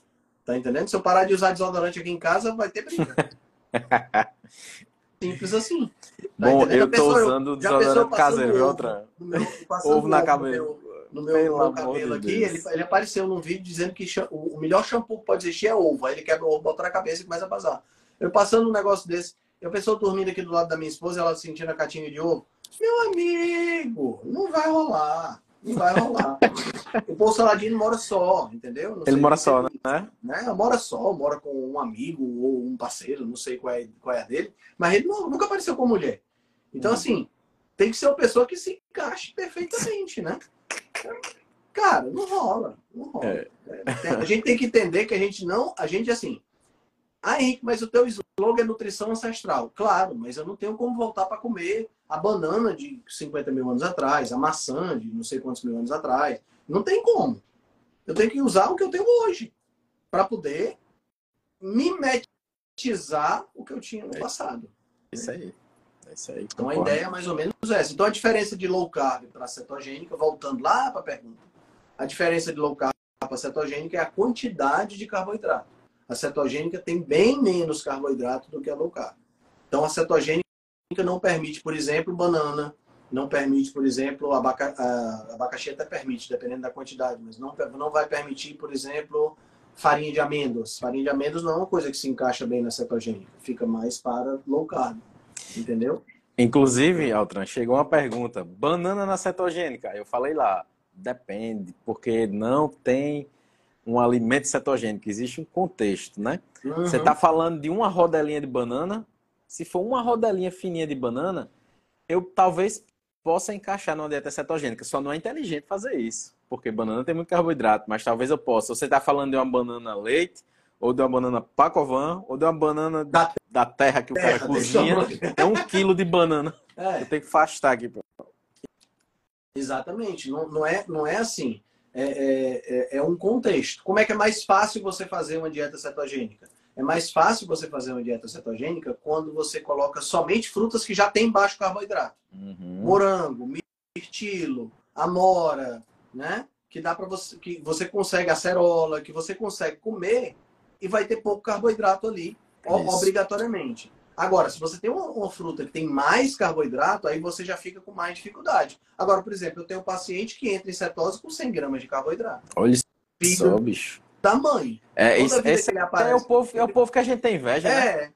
Tá entendendo? Se eu parar de usar desodorante aqui em casa, vai ter briga. Simples assim. Tá Bom, entendendo? eu tô usando desodorante caseiro, viu, outra? Ovo na cabeça. No meu, no meu cabelo aqui, ele, ele, apareceu num vídeo dizendo que o, o melhor shampoo que pode existir é ovo. Aí ele quebra o ovo, bota na cabeça e começa a vazar. Eu passando um negócio desse, eu pessoa dormindo aqui do lado da minha esposa, ela sentindo a catinha de ovo. Meu amigo, não vai rolar. Não vai rolar. o Bolsonarinho mora só, entendeu? Não ele mora só, né? né? Mora só, mora com um amigo ou um parceiro, não sei qual é, qual é a dele, mas ele não, nunca apareceu com mulher. Então, uhum. assim, tem que ser uma pessoa que se encaixe perfeitamente, né? Cara, não rola. Não rola. É. É, a gente tem que entender que a gente não. A gente, assim. Ah, Henrique, mas o teu slogan é nutrição ancestral. Claro, mas eu não tenho como voltar para comer a banana de 50 mil anos atrás, a maçã de não sei quantos mil anos atrás. Não tem como. Eu tenho que usar o que eu tenho hoje para poder mimetizar o que eu tinha no passado. Isso aí. É isso aí. Então concordo. a ideia é mais ou menos essa. Então a diferença de low carb para cetogênica, voltando lá para a pergunta, a diferença de low carb para cetogênica é a quantidade de carboidrato. A cetogênica tem bem menos carboidrato do que a low carb. Então a cetogênica não permite, por exemplo, banana, não permite, por exemplo, abaca, abacaxi até permite, dependendo da quantidade, mas não, não vai permitir, por exemplo, farinha de amêndoas. Farinha de amêndoas não é uma coisa que se encaixa bem na cetogênica, fica mais para low carb, entendeu? Inclusive, Altran, chegou uma pergunta: banana na cetogênica? Eu falei lá, depende, porque não tem um alimento cetogênico, existe um contexto, né? Uhum. Você está falando de uma rodelinha de banana, se for uma rodelinha fininha de banana, eu talvez possa encaixar numa dieta cetogênica. Só não é inteligente fazer isso, porque banana tem muito carboidrato, mas talvez eu possa. Você está falando de uma banana leite, ou de uma banana pacovan, ou de uma banana da, da terra que o terra, cara cozinha. É um quilo de banana. É. Eu tenho que afastar aqui. Exatamente. Não, não, é, não é assim. É, é, é, é um contexto. Como é que é mais fácil você fazer uma dieta cetogênica? É mais fácil você fazer uma dieta cetogênica quando você coloca somente frutas que já têm baixo carboidrato. Uhum. Morango, mirtilo, amora, né? Que dá para você que você consegue acerola, que você consegue comer e vai ter pouco carboidrato ali, Isso. obrigatoriamente. Agora, se você tem uma, uma, fruta que tem mais carboidrato, aí você já fica com mais dificuldade. Agora, por exemplo, eu tenho um paciente que entra em cetose com 100 gramas de carboidrato. Olha só, bicho tamanho. É, isso, esse aparece, é, o povo, é o povo que a gente tem inveja, né? é, né?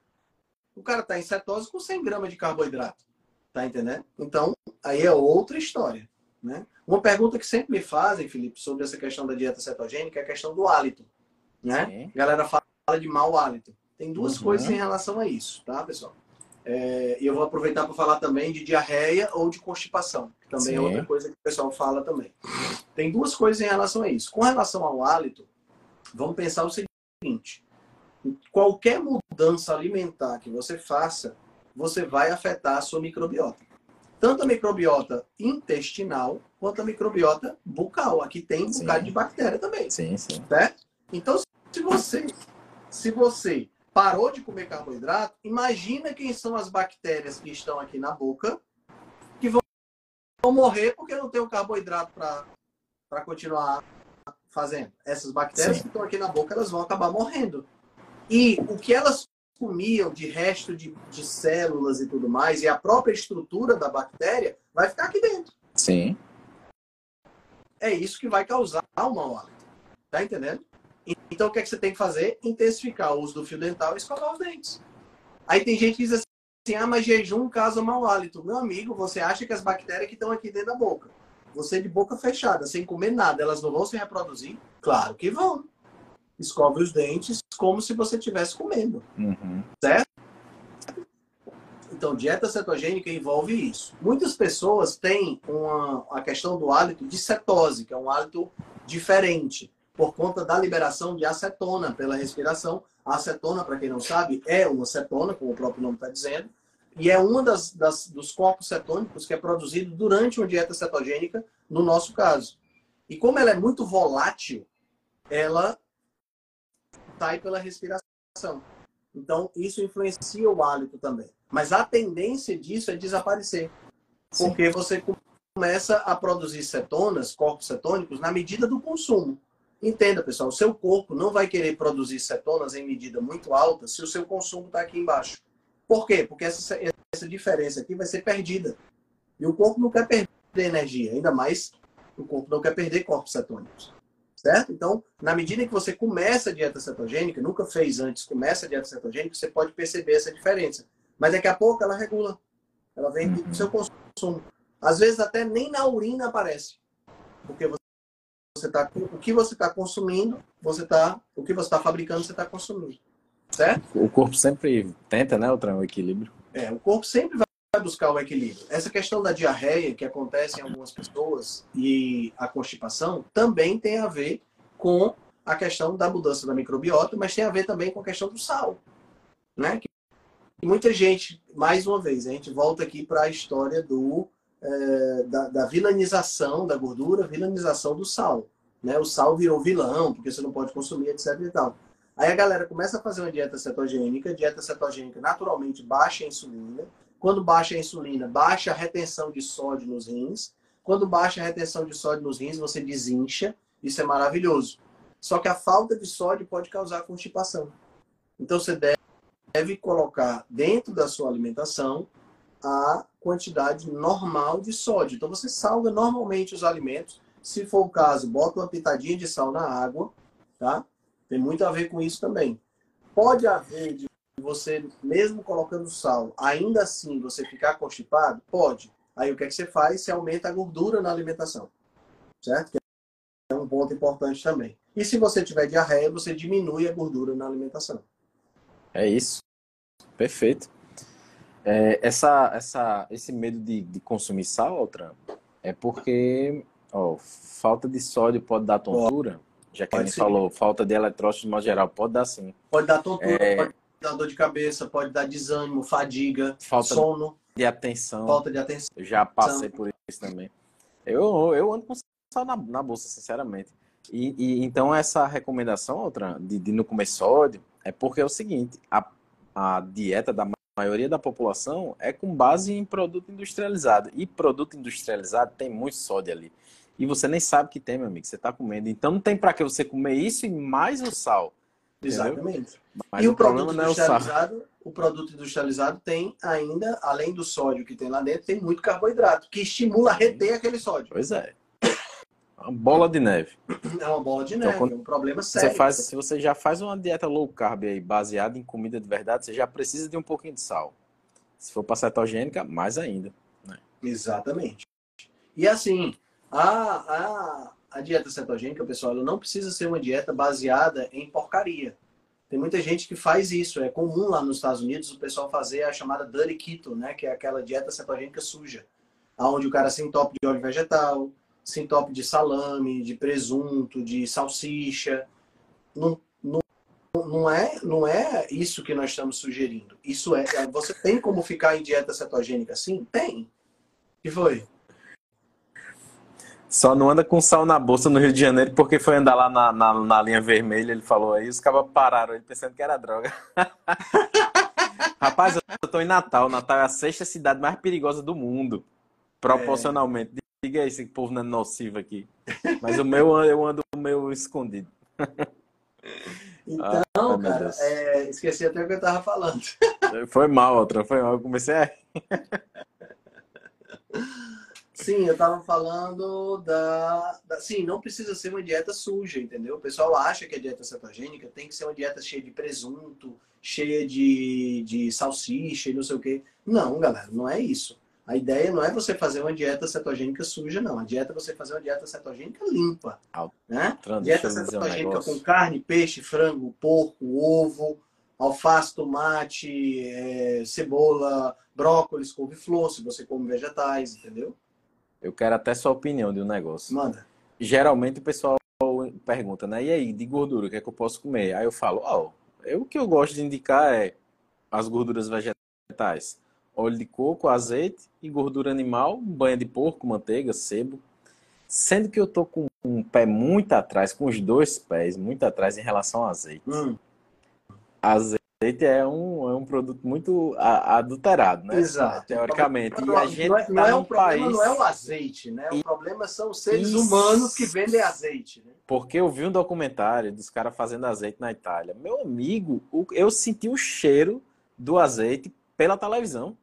O cara tá em cetose com 100 gramas de carboidrato. Tá entendendo? Então, aí é outra história. Né? Uma pergunta que sempre me fazem, Felipe, sobre essa questão da dieta cetogênica é a questão do hálito. Né? A galera fala de mau hálito. Tem duas uhum. coisas em relação a isso, tá, pessoal? É, e eu vou aproveitar para falar também de diarreia ou de constipação, que também é Sim. é outra coisa que o pessoal fala também. Tem duas coisas em relação a isso. Com relação ao hálito, Vamos pensar o seguinte: qualquer mudança alimentar que você faça, você vai afetar a sua microbiota. Tanto a microbiota intestinal quanto a microbiota bucal. Aqui tem um sim. bocado de bactéria também. Sim, sim. Certo? Então, se você, se você parou de comer carboidrato, imagina quem são as bactérias que estão aqui na boca que vão morrer porque não tem o carboidrato para continuar fazendo. Essas bactérias Sim. que estão aqui na boca, elas vão acabar morrendo. E o que elas comiam de resto de, de células e tudo mais, e a própria estrutura da bactéria, vai ficar aqui dentro. Sim. É isso que vai causar o mau hálito. Tá entendendo? Então, o que, é que você tem que fazer? Intensificar o uso do fio dental e escovar os dentes. Aí tem gente que diz assim, ah, mas jejum causa mau hálito. Meu amigo, você acha que as bactérias que estão aqui dentro da boca, você de boca fechada, sem comer nada, elas não vão se reproduzir? Claro que vão. Escove os dentes como se você estivesse comendo. Uhum. Certo? Então, dieta cetogênica envolve isso. Muitas pessoas têm uma, a questão do hálito de cetose, que é um hálito diferente por conta da liberação de acetona pela respiração. A acetona, para quem não sabe, é uma cetona, como o próprio nome está dizendo, e é um das, das, dos corpos cetônicos que é produzido durante uma dieta cetogênica, no nosso caso. E como ela é muito volátil, ela sai pela respiração. Então, isso influencia o hálito também. Mas a tendência disso é desaparecer. Sim. Porque você começa a produzir cetonas, corpos cetônicos, na medida do consumo. Entenda, pessoal, o seu corpo não vai querer produzir cetonas em medida muito alta se o seu consumo está aqui embaixo. Por quê? Porque essa, essa diferença aqui vai ser perdida. E o corpo não quer perder energia, ainda mais o corpo não quer perder corpos cetônicos. Certo? Então, na medida que você começa a dieta cetogênica, nunca fez antes, começa a dieta cetogênica, você pode perceber essa diferença. Mas daqui a pouco ela regula. Ela vem do seu consumo. Às vezes até nem na urina aparece. Porque você você tá, o que você está consumindo, você tá, o que você está fabricando, você está consumindo. Certo? O corpo sempre tenta, né, o equilíbrio. É, o corpo sempre vai buscar o equilíbrio. Essa questão da diarreia que acontece em algumas pessoas e a constipação também tem a ver com a questão da mudança da microbiota, mas tem a ver também com a questão do sal, né? Que muita gente, mais uma vez, a gente volta aqui para a história do é, da, da vilanização da gordura, vilanização do sal. Né? O sal virou vilão, porque você não pode consumir, etc. E tal. Aí a galera começa a fazer uma dieta cetogênica, dieta cetogênica naturalmente baixa a insulina. Quando baixa a insulina, baixa a retenção de sódio nos rins. Quando baixa a retenção de sódio nos rins, você desincha. Isso é maravilhoso. Só que a falta de sódio pode causar constipação. Então você deve, colocar dentro da sua alimentação a quantidade normal de sódio. Então você salga normalmente os alimentos. Se for o caso, bota uma pitadinha de sal na água, tá? Tem muito a ver com isso também. Pode haver de você, mesmo colocando sal, ainda assim você ficar constipado? Pode. Aí o que é que você faz? Você aumenta a gordura na alimentação. Certo? Que é um ponto importante também. E se você tiver diarreia, você diminui a gordura na alimentação. É isso. Perfeito. É, essa, essa, esse medo de, de consumir sal, Altran, é porque ó, falta de sódio pode dar tontura. Já que a gente falou, falta de eletrólitos no geral, pode dar sim. Pode dar tontura, é... pode dar dor de cabeça, pode dar desânimo, fadiga, falta sono. De atenção. Falta de atenção. Eu já passei por isso também. Eu, eu ando com sal na, na bolsa, sinceramente. E, e, então essa recomendação, outra, de, de não comer sódio, é porque é o seguinte, a, a dieta da maioria da população é com base em produto industrializado. E produto industrializado tem muito sódio ali. E você nem sabe que tem, meu amigo, você está comendo. Então não tem para que você comer isso e mais o sal. Exatamente. Mas e o, o produto industrializado, o, o produto industrializado tem ainda, além do sódio que tem lá dentro, tem muito carboidrato, que estimula a reter aquele sódio. Pois é. Uma bola de neve. É uma bola de então, neve, então, é um problema sério. Você faz, se você já faz uma dieta low carb aí, baseada em comida de verdade, você já precisa de um pouquinho de sal. Se for para cetogênica, mais ainda. Né? Exatamente. E assim, a, a, a dieta cetogênica, pessoal, ela não precisa ser uma dieta baseada em porcaria. Tem muita gente que faz isso. É comum lá nos Estados Unidos o pessoal fazer a chamada dirty keto, né? Que é aquela dieta cetogênica suja. Onde o cara se entope de óleo vegetal, se entope de salame, de presunto, de salsicha. Não, não, não, é, não é isso que nós estamos sugerindo. Isso é. Você tem como ficar em dieta cetogênica assim? Tem. O que foi? Só não anda com sal na bolsa no Rio de Janeiro porque foi andar lá na, na, na linha vermelha, ele falou aí, os caras pararam ele pensando que era droga. Rapaz, eu tô em Natal. Natal é a sexta cidade mais perigosa do mundo. proporcionalmente. Diga aí se o povo não é nocivo aqui. Mas o meu eu ando meio escondido. Então, ah, cara, é, esqueci até o que eu tava falando. Foi mal, outra, foi mal. Eu comecei a. Sim, eu tava falando da, da. Sim, não precisa ser uma dieta suja, entendeu? O pessoal acha que a dieta cetogênica tem que ser uma dieta cheia de presunto, cheia de, de salsicha e não sei o quê. Não, galera, não é isso. A ideia não é você fazer uma dieta cetogênica suja, não. A dieta é você fazer uma dieta cetogênica limpa. Né? Dieta cetogênica um com carne, peixe, frango, porco, ovo, alface, tomate, é, cebola, brócolis, couve-flor, se você come vegetais, entendeu? Eu quero até sua opinião de um negócio. Manda. Geralmente o pessoal pergunta, né? E aí, de gordura, o que é que eu posso comer? Aí eu falo, ó, oh, eu, o que eu gosto de indicar é as gorduras vegetais. Óleo de coco, azeite e gordura animal, banha de porco, manteiga, sebo. Sendo que eu tô com um pé muito atrás, com os dois pés muito atrás em relação ao azeite. Hum. Azeite é um, é um produto muito adulterado, né? Exato. Teoricamente. E a gente não é, não tá é um problema, país... não é o azeite, né? O problema são os seres Isso. humanos que vendem azeite, né? Porque eu vi um documentário dos caras fazendo azeite na Itália. Meu amigo, eu senti o cheiro do azeite pela televisão.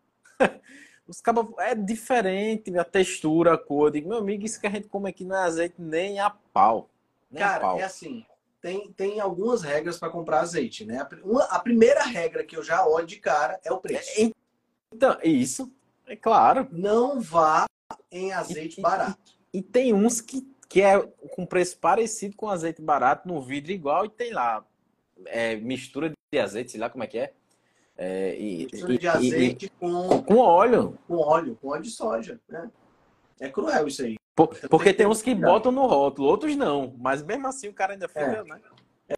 Os cabos é diferente, a textura, a cor. Eu digo, meu amigo, isso que a gente come aqui não é azeite nem a pau. Nem Cara, a pau. é assim, tem, tem algumas regras para comprar azeite, né? Uma, a primeira regra que eu já olho de cara é o preço. É, então, isso, é claro. Não vá em azeite e, barato. E, e, tem uns que, que é com preço parecido com azeite barato, no vidro igual, e tem lá é, mistura de azeite, sei lá como é que é. É, e, mistura de azeite e, com, com óleo. Com óleo, com óleo de soja, né? É cruel isso aí. Porque tem uns que botam no rótulo, outros não. Mas mesmo assim o cara ainda fica, é. né?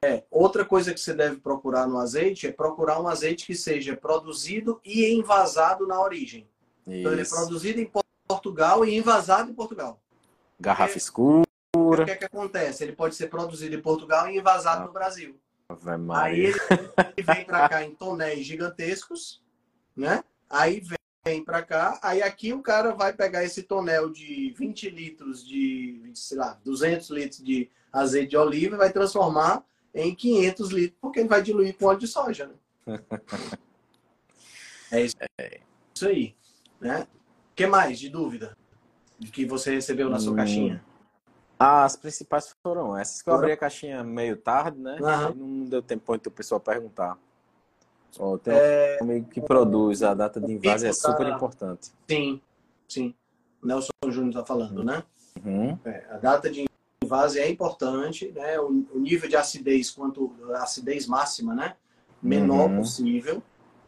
É, outra coisa que você deve procurar no azeite é procurar um azeite que seja produzido e envasado na origem. Isso. Então ele é produzido em Portugal e envasado em Portugal. Garrafa escura. O que é que acontece? Ele pode ser produzido em Portugal e envasado ah. no Brasil. Aí ele vem para cá em tonéis gigantescos, né? Aí vem para cá, aí aqui o cara vai pegar esse tonel de 20 litros de, sei lá, 200 litros de azeite de oliva e vai transformar em 500 litros, porque ele vai diluir com óleo de soja, né? é isso, é isso aí, né? O que mais de dúvida de que você recebeu na sua hum. caixinha? As principais foram essas que eu abri a caixinha meio tarde, né? Uhum. Não deu tempo para o pessoal perguntar. Oh, tem é... um amigo que produz a data de invase, é super tá... importante. Sim, sim. O Nelson Júnior está falando, né? Uhum. É, a data de invase é importante, né? O, o, nível de acidez, quanto acidez máxima, né? Menor uhum. possível,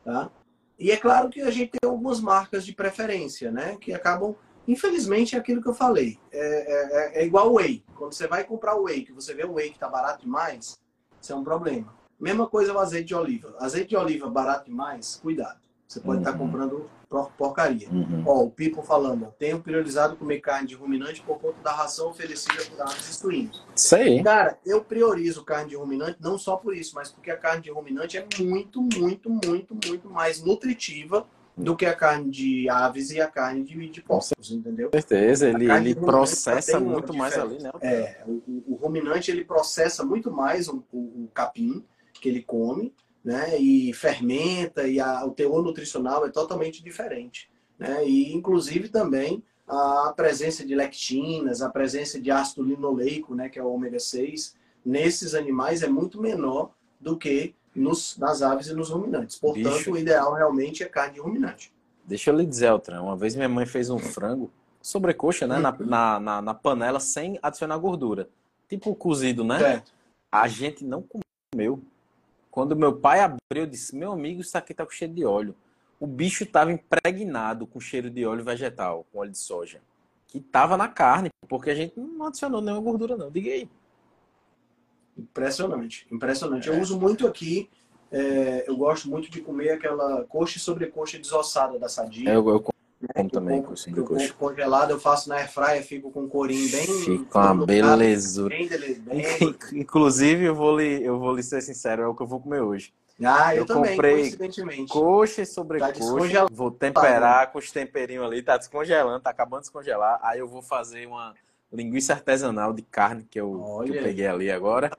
tá? E é claro que a gente tem algumas marcas de preferência, né? Que acabam, infelizmente, é aquilo que eu falei. É, é, é igual o whey. Quando você vai comprar o whey, que você vê o whey que está barato demais, isso é um problema. Mesma coisa o azeite de oliva. Azeite de oliva barato demais, cuidado. Você pode uhum. estar comprando porcaria. Uhum. Ó, o Pipo falando, tenho priorizado comer carne de ruminante por conta da ração oferecida por aves e suínos. Isso aí. Cara, eu priorizo carne de ruminante não só por isso, mas porque a carne de ruminante é muito, muito, muito, muito mais nutritiva do que a carne de aves e a carne de, de porcos, entendeu? Com certeza, ele, ele processa muito mais ali, né? É, o, o, ruminante ele processa muito mais o, o, o capim, que ele come, né? E fermenta e a, o teor nutricional é totalmente diferente, né? E inclusive também a presença de lectinas, a presença de ácido linoleico, né, que é o ômega 6, nesses animais é muito menor do que nos, nas aves e nos ruminantes. Portanto, Bicho. o ideal realmente é carne de ruminante. Deixa eu lhe dizer, Altran, uma vez minha mãe fez um frango sobrecoxa, né, na, uhum. na, na, na, panela sem adicionar gordura. Tipo cozido, né? Certo. A gente não comeu. Quando meu pai abriu, eu disse: Meu amigo, isso aqui tá com cheiro de óleo. O bicho estava impregnado com cheiro de óleo vegetal, com óleo de soja. Que tava na carne, porque a gente não adicionou nenhuma gordura, não. Diga aí. Impressionante, impressionante. É. Eu uso muito aqui, é, eu gosto muito de comer aquela coxa e sobrecoxa desossada da sadia. É, eu, eu como também com sobrecoxa. Congelado eu faço na airfryer, fico com um corinho bem... Fica uma belezura. Bem, bem... Inclusive, eu vou, lhe, eu vou lhe ser sincero, é o que eu vou comer hoje. Ah, eu, Eu também, comprei. Coxa e Tá sobrecoxa. descongelado. vou temperar com os temperinhos ali. Tá descongelando, tá acabando de descongelar. Aí eu vou fazer uma linguiça artesanal de carne que eu, que eu peguei ali agora.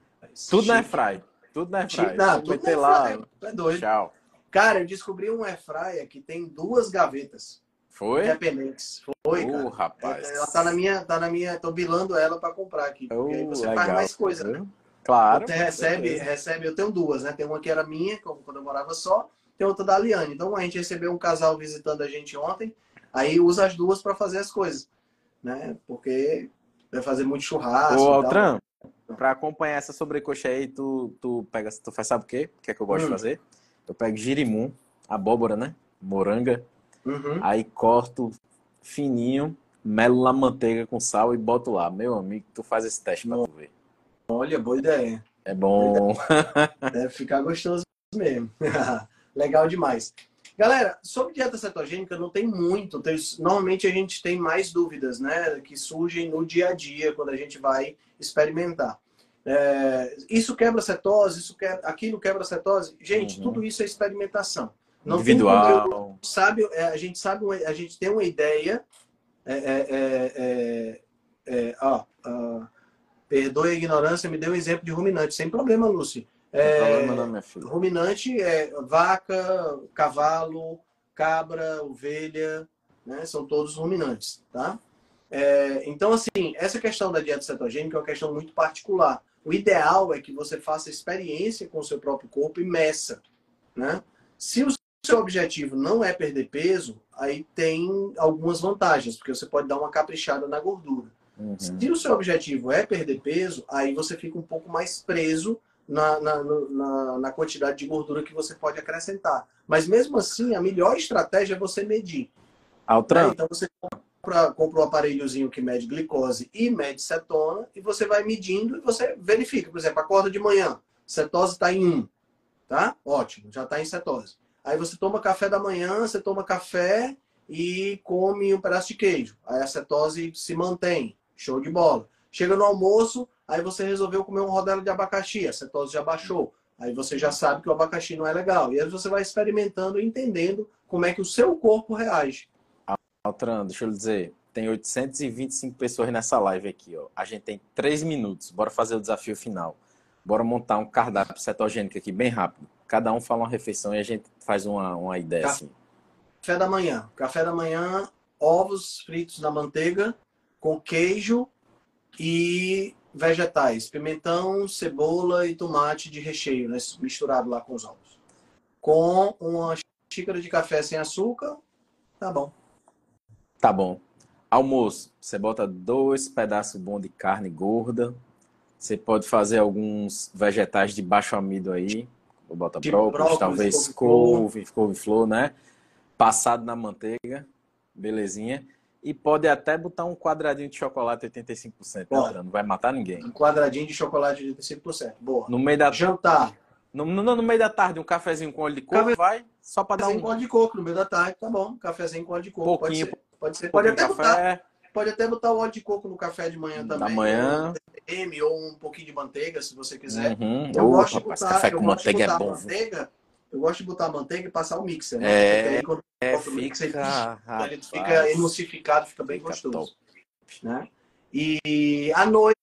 Tudo na airfry. Tudo na airfry. Não, tudo meter lá. é doido. Tchau. Cara, eu descobri um airfryer que tem duas gavetas Foi? independentes. Foi, cara. Rapaz. Ela tá na minha, tá na minha, tô bilando ela pra comprar aqui, porque aí você faz legal. mais coisa, né? Claro. Você recebe, certeza. recebe, eu tenho duas, né? Tem uma que era minha, quando eu morava só, tem outra da Liane. Então a gente recebeu um casal visitando a gente ontem, aí usa as duas para fazer as coisas, né? Porque vai fazer muito churrasco. Ô. Altran, pra acompanhar essa sobrecoxa aí, tu, tu pega, tu faz, sabe o quê? O que é que eu gosto Hum. de fazer? Eu pego girimum, abóbora, né? Moranga, Uhum. aí corto fininho, melo na manteiga com sal e boto lá. Meu amigo, tu faz esse teste pra tu ver. Olha, boa ideia. É bom. Deve ficar gostoso mesmo. Legal demais. Galera, sobre dieta cetogênica não tem muito. tem- normalmente a gente tem mais dúvidas, né? Que surgem no dia a dia, quando a gente vai experimentar. É, isso quebra cetose, isso quebra, aquilo quebra cetose. Gente, Uhum. tudo isso é experimentação. Não Individual. sabe, é, a gente sabe, a gente tem uma ideia. É, é, é, é, ó, perdoe a ignorância, me deu um exemplo de ruminante, sem problema, Lúcio. É, problema não, minha filha. ruminante é vaca, cavalo, cabra, ovelha, né? São todos ruminantes, tá? É, então, assim, essa questão da dieta cetogênica é uma questão muito particular. O ideal é que você faça experiência com o seu próprio corpo e meça, né? Se o seu objetivo não é perder peso, aí tem algumas vantagens, porque você pode dar uma caprichada na gordura. Uhum. Se o seu objetivo é perder peso, aí você fica um pouco mais preso na, na, na, na quantidade de gordura que você pode acrescentar. Mas mesmo assim, a melhor estratégia é você medir. né? Altran, Então você compra, compra um aparelhozinho que mede glicose e mede cetona, e você vai medindo e você verifica. Por exemplo, acorda de manhã, cetose está em 1. Tá? Ótimo, já está em cetose. Aí você toma café da manhã, você toma café e come um pedaço de queijo. Aí a cetose se mantém. Show de bola. Chega no almoço, aí você resolveu comer um rodelo de abacaxi, a cetose já baixou. Aí você já sabe que o abacaxi não é legal. E aí você vai experimentando e entendendo como é que o seu corpo reage. Altran, deixa eu lhe dizer. Tem 825 pessoas nessa live aqui, ó. A gente tem 3 minutos. Bora fazer o desafio final. Bora montar um cardápio cetogênico aqui bem rápido. Cada um fala uma refeição e a gente faz uma, uma ideia assim. Café da manhã. Café da manhã, ovos fritos na manteiga, com queijo e vegetais. Pimentão, cebola e tomate de recheio, né? misturado lá com os ovos. Com uma xícara de café sem açúcar, tá bom. Tá bom. Almoço, você bota dois pedaços bons de carne gorda. Você pode fazer alguns vegetais de baixo amido aí. Bota brócolis, brócolis, talvez couve-flor. couve, couve-flor, né? Passado na manteiga, belezinha. E pode até botar um quadradinho de chocolate 85%, né, Pode. André? Não vai matar ninguém. Um quadradinho de chocolate de 5%. Boa. No meio da, Jantar. no, no, no meio da tarde, um cafezinho com óleo de coco, Café- vai, só para dar um com óleo de coco no meio da tarde, tá bom. Cafezinho com óleo de coco. Pouquinho, pode ser. Pode, ser. pode, até de botar, café pode até botar o óleo de coco no café de manhã também. da manhã. Ou um pouquinho de manteiga, se você quiser. Uhum. Eu Ô, gosto de rapaz, botar, café eu com gosto manteiga é bom. manteiga. Eu gosto de botar manteiga e passar o mixer, né? É, aí quando É, bota o mixer, fica, ele fica rapaz. emulsificado, fica bem Fica gostoso. Né? E à noite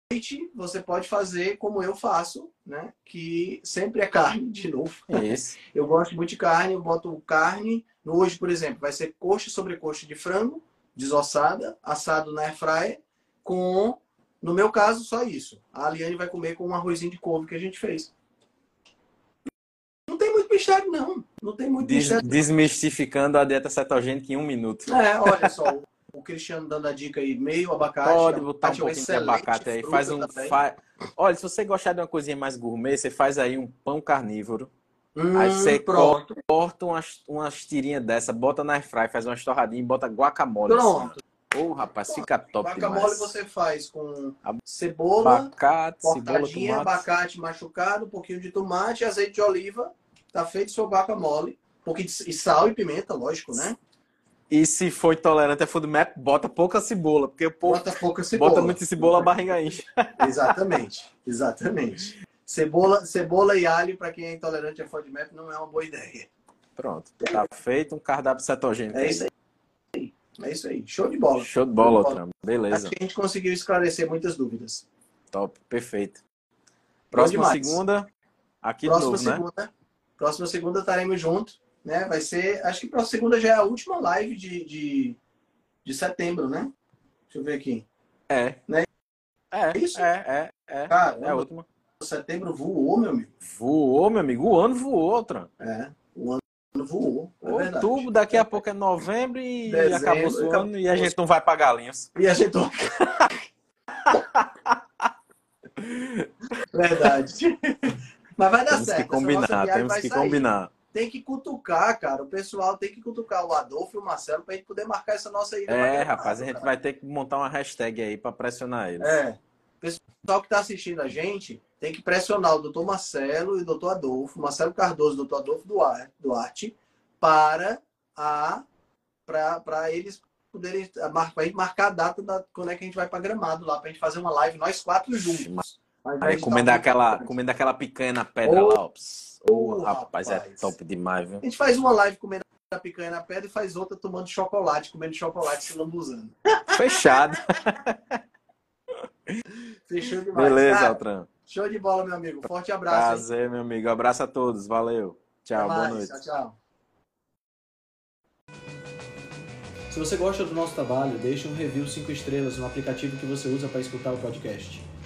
você pode fazer como eu faço, né? Que sempre é carne, de novo. Isso. Eu gosto muito de carne, eu boto carne. Hoje, por exemplo, vai ser coxa sobre coxa de frango, desossada, assado na airfryer, com, no meu caso, só isso. A Aliane vai comer com um arrozinho de couve que a gente fez. Mistério, não. Não tem muito Des- mistério. desmistificando a dieta cetogênica em um minuto. É, olha só, o- o Cristiano dando a dica aí, meio abacate. Pode botar um abacate uma pouquinho de abacate aí. Faz um. fa- Olha, se você gostar de uma coisinha mais gourmet, você faz aí um pão carnívoro. Hum, Aí você pronto, Corta umas, umas tirinhas dessa, bota na airfry, faz umas torradinhas e bota guacamole. pronto. Ô, rapaz, fica top Guacamole demais. você faz com cebola, Abacate, cebola, cortadinha, tomate. abacate machucado, um pouquinho de tomate, azeite de oliva. Tá feito seu guacamole. Um pouquinho de e sal e pimenta, lógico, né? E se for intolerante a food map, bota pouca cebola, porque o povo Bota pouca cebola. bota muita cebola, a barriga enche. Exatamente, exatamente. Cebola, cebola e alho, para quem é intolerante a FODMAP, não é uma boa ideia. Pronto, tá feito um cardápio cetogênico. É isso aí. É isso aí. Show de bola. Show de bola, Outram. Beleza. Acho que a gente conseguiu esclarecer muitas dúvidas. Top, perfeito. Próxima segunda, aqui próxima de novo, segunda, né? Próxima segunda estaremos juntos, né? Vai ser, acho que próxima segunda já é a última live de, de, de setembro, né? Deixa eu ver aqui. É. Né? É, isso? É, é, é. Cara, é a última. Setembro voou, meu amigo. Voou, meu amigo. O ano voou, Outram. É, o ano voou. É Outubro, daqui a pouco é novembro e Dezembro, acabou o ano e a gente não vai para Galinhas. E a gente não... Verdade. Mas vai dar temos certo. Que combinar, temos que sair. combinar. Tem que cutucar, cara. O pessoal tem que cutucar o Adolfo e o Marcelo pra gente poder marcar essa nossa ida. É, rapaz, a gente cara. vai ter que montar uma hashtag aí para pressionar eles. É. O pessoal que tá assistindo a gente tem que pressionar o doutor Marcelo e o doutor Adolfo, Marcelo Cardoso e o doutor Adolfo Duarte, para a para eles poderem para marcar a data da quando é que a gente vai para Gramado lá para a gente fazer uma live nós quatro juntos. Aí comendo aquela comendo aquela picanha na pedra oh, lá. Oh, oh, rapaz, é top demais, viu? A gente faz uma live comendo a picanha na pedra e faz outra tomando chocolate, comendo chocolate se lambuzando. Fechado. Fechou demais. Beleza, Cara, Altran. Show de bola, meu amigo. Forte abraço. Prazer, meu amigo. Abraço a todos. Valeu. Tchau, boa noite. Tchau, tchau. Se você gosta do nosso trabalho, deixe um review 5 estrelas no aplicativo que você usa para escutar o podcast.